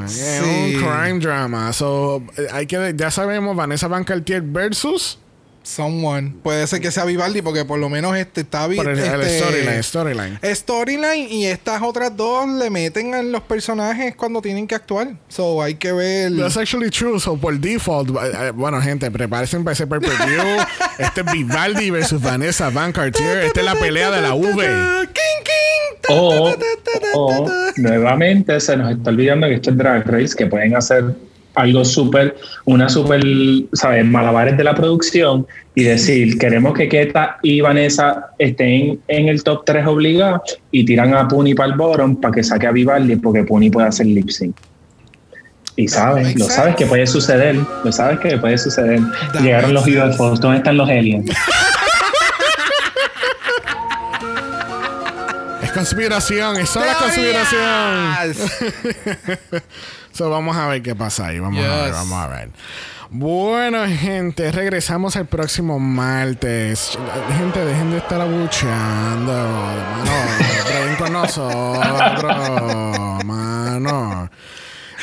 Es Sí. un crime drama. So, eh, hay que, ya sabemos, Vanessa Van Cartier versus Someone. Puede ser que sea Vivaldi porque por lo menos este está vi- por el, el este, storyline. Storyline. Storyline y estas otras dos le meten a los personajes cuando tienen que actuar. So hay que ver. That's actually true. So, por default, eh, eh, bueno, gente, prepárense para ese pay-per-view. [laughs] este es Vivaldi versus Vanessa Van Cartier. Esta es la pelea de la V. King, king, ta, O, ta, ta, ta, ta, o ta. nuevamente se nos está olvidando que esto es Drag Race, que pueden hacer algo súper, una súper, ¿sabes? Malabares de la producción y decir, queremos que Keta y Vanessa estén en el top 3 obligados y tiran a Puni para el bottom para que saque a Vivaldi porque Puni puede hacer lip sync. Y sabes, lo sabes que puede suceder, lo sabes que puede suceder. That Llegaron los. UFOs, ¿dónde están los aliens? Conspiración. Es solo conspiración. So, vamos a ver qué pasa ahí. Vamos a ver, vamos a ver. Bueno, gente, regresamos el próximo martes. Gente, dejen de estar abucheando, mano. Con nosotros, mano.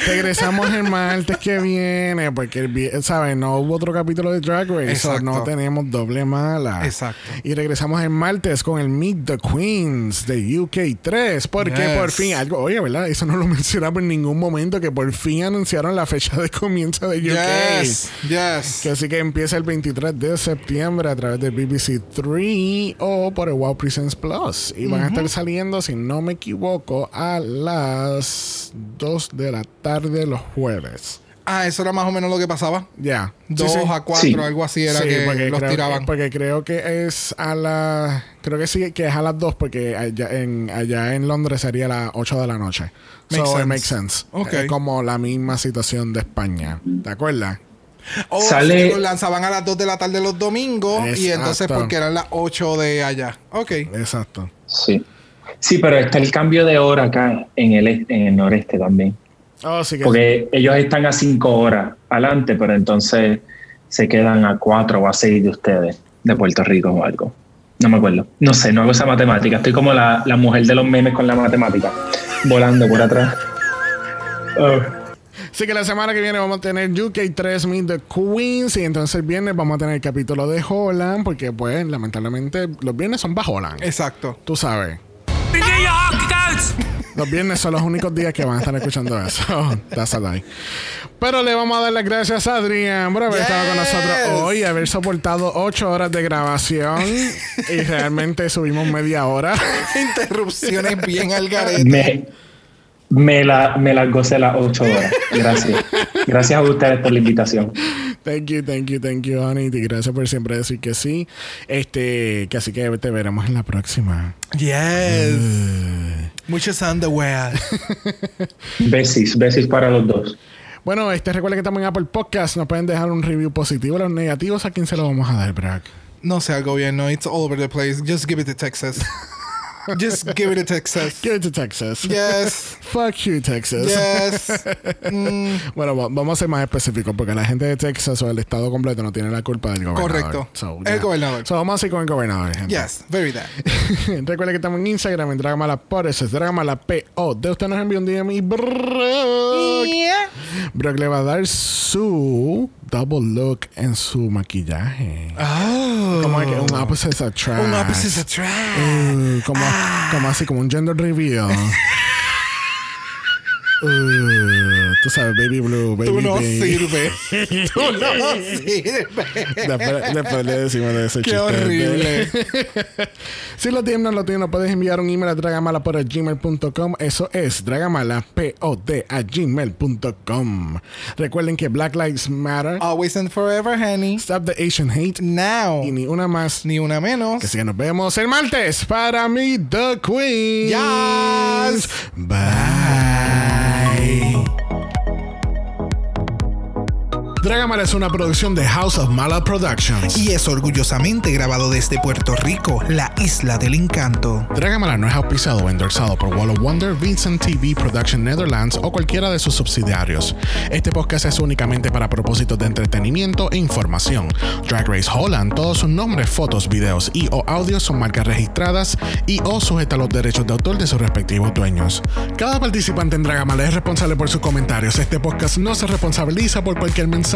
Regresamos el martes que viene, porque, el ¿sabes? No hubo otro capítulo de Drag Race, so no tenemos doble mala. Exacto. Y regresamos el martes con el Meet the Queens de UK 3, porque Yes. por fin, algo, oye, ¿verdad? Eso no lo [laughs] mencionamos en ningún momento, que por fin anunciaron la fecha de comienzo de UK. Yes. Yes. Que así que empieza el 23 de septiembre a través de BBC 3 o por el Wow Presents Plus. Y van a estar saliendo, si no me equivoco, a las 2 de la tarde los jueves. Ah, eso era más o menos lo que pasaba. Ya. Dos sí. a cuatro, Sí. algo así era Sí, que los creo tiraban. Que, porque creo que es a las. Creo que sí, que es a las 2, porque allá en, allá en Londres sería a las 8 de la noche. Makes so, it sense. makes sense. Ok. Es como la misma situación de España. ¿Te acuerdas? O Sale- sí, los lanzaban a las 2 de la tarde los domingos y entonces porque eran las 8 de allá. Ok. Exacto. Sí. Sí, pero está el cambio de hora acá en el, este- en el noreste también. Oh, sí que Porque ellos están a cinco horas adelante, pero entonces se quedan a cuatro o a seis de ustedes, de Puerto Rico o algo. No me acuerdo. No sé, no hago esa matemática. Estoy como la, la mujer de los memes con la matemática, volando por atrás. Oh. [laughs] Así que la semana que viene vamos a tener UK 3 Meet the Queens y entonces el viernes vamos a tener el capítulo de Holland porque pues lamentablemente los viernes son bajo Holland. Exacto. Tú sabes. Los viernes son los únicos días que van a estar escuchando eso. [laughs] That's a lie. Pero le vamos a dar las gracias a Adrián por haber estado con nosotros hoy, haber soportado ocho horas de grabación y realmente subimos media hora. [laughs] Interrupciones bien al garete. Me, me, la, me las gocé las ocho horas. Gracias. Gracias a ustedes por la invitación. Thank you, thank you, thank you, honey. Y gracias por siempre decir que sí. Este, que así que te veremos en la próxima. Yes. Mm. Muchos underwear. [laughs] Besis, besis para los dos. Bueno, este recuerden que estamos en Apple Podcast. Nos pueden dejar un review positivo. Los negativos, ¿a quién se lo vamos a dar, Brack? No sé al gobierno. It's all over the place. Just give it to Texas. [laughs] Just give it to Texas. Give it to Texas. Yes. [laughs] Fuck you, Texas. Yes. [laughs] Mm, Bueno, va- vamos a ser más específicos porque la gente de Texas o el estado completo no tiene la culpa del gobernador. Correcto. So, El gobernador. So, vamos a ir con el gobernador, gente. yes. Very that. [laughs] Recuerden que estamos en Instagram, en Dragamala por eso es Dragamala P.O. De usted nos envió un DM y Brock. Brock le va a dar su double look en su maquillaje. Oh. Como que un opposite attract. Un opposite attract. Uh, como, como así, como un gender reveal. [laughs] Uh, tú sabes, baby blue, baby Tú no pink. sirves. [laughs] Tú no sirves. Después, le decimos de ese Qué chiste. horrible. [laughs] si lo tienes, no lo tienes, no puedes enviar un email a dragamala por gmail.com. Eso es dragamala, P-O-D, a gmail.com. Recuerden que Black Lives Matter. Always and forever, honey. Stop the Asian Hate. Now. Y ni una más. Ni una menos. Que nos vemos el martes para Meet the Queens. Yes. Bye. night. Dragamala es una producción de House of Mala Productions. Y es orgullosamente grabado desde Puerto Rico, la isla del encanto. Dragamala no es auspiciado o endorsado por Wall of Wonder, Vincent TV Production Netherlands o cualquiera de sus subsidiarios. Este podcast es únicamente para propósitos de entretenimiento e información. Drag Race Holland, todos sus nombres, fotos, videos y o audios son marcas registradas y o sujeta a los derechos de autor de sus respectivos dueños. Cada participante en Dragamala es responsable por sus comentarios. Este podcast no se responsabiliza por cualquier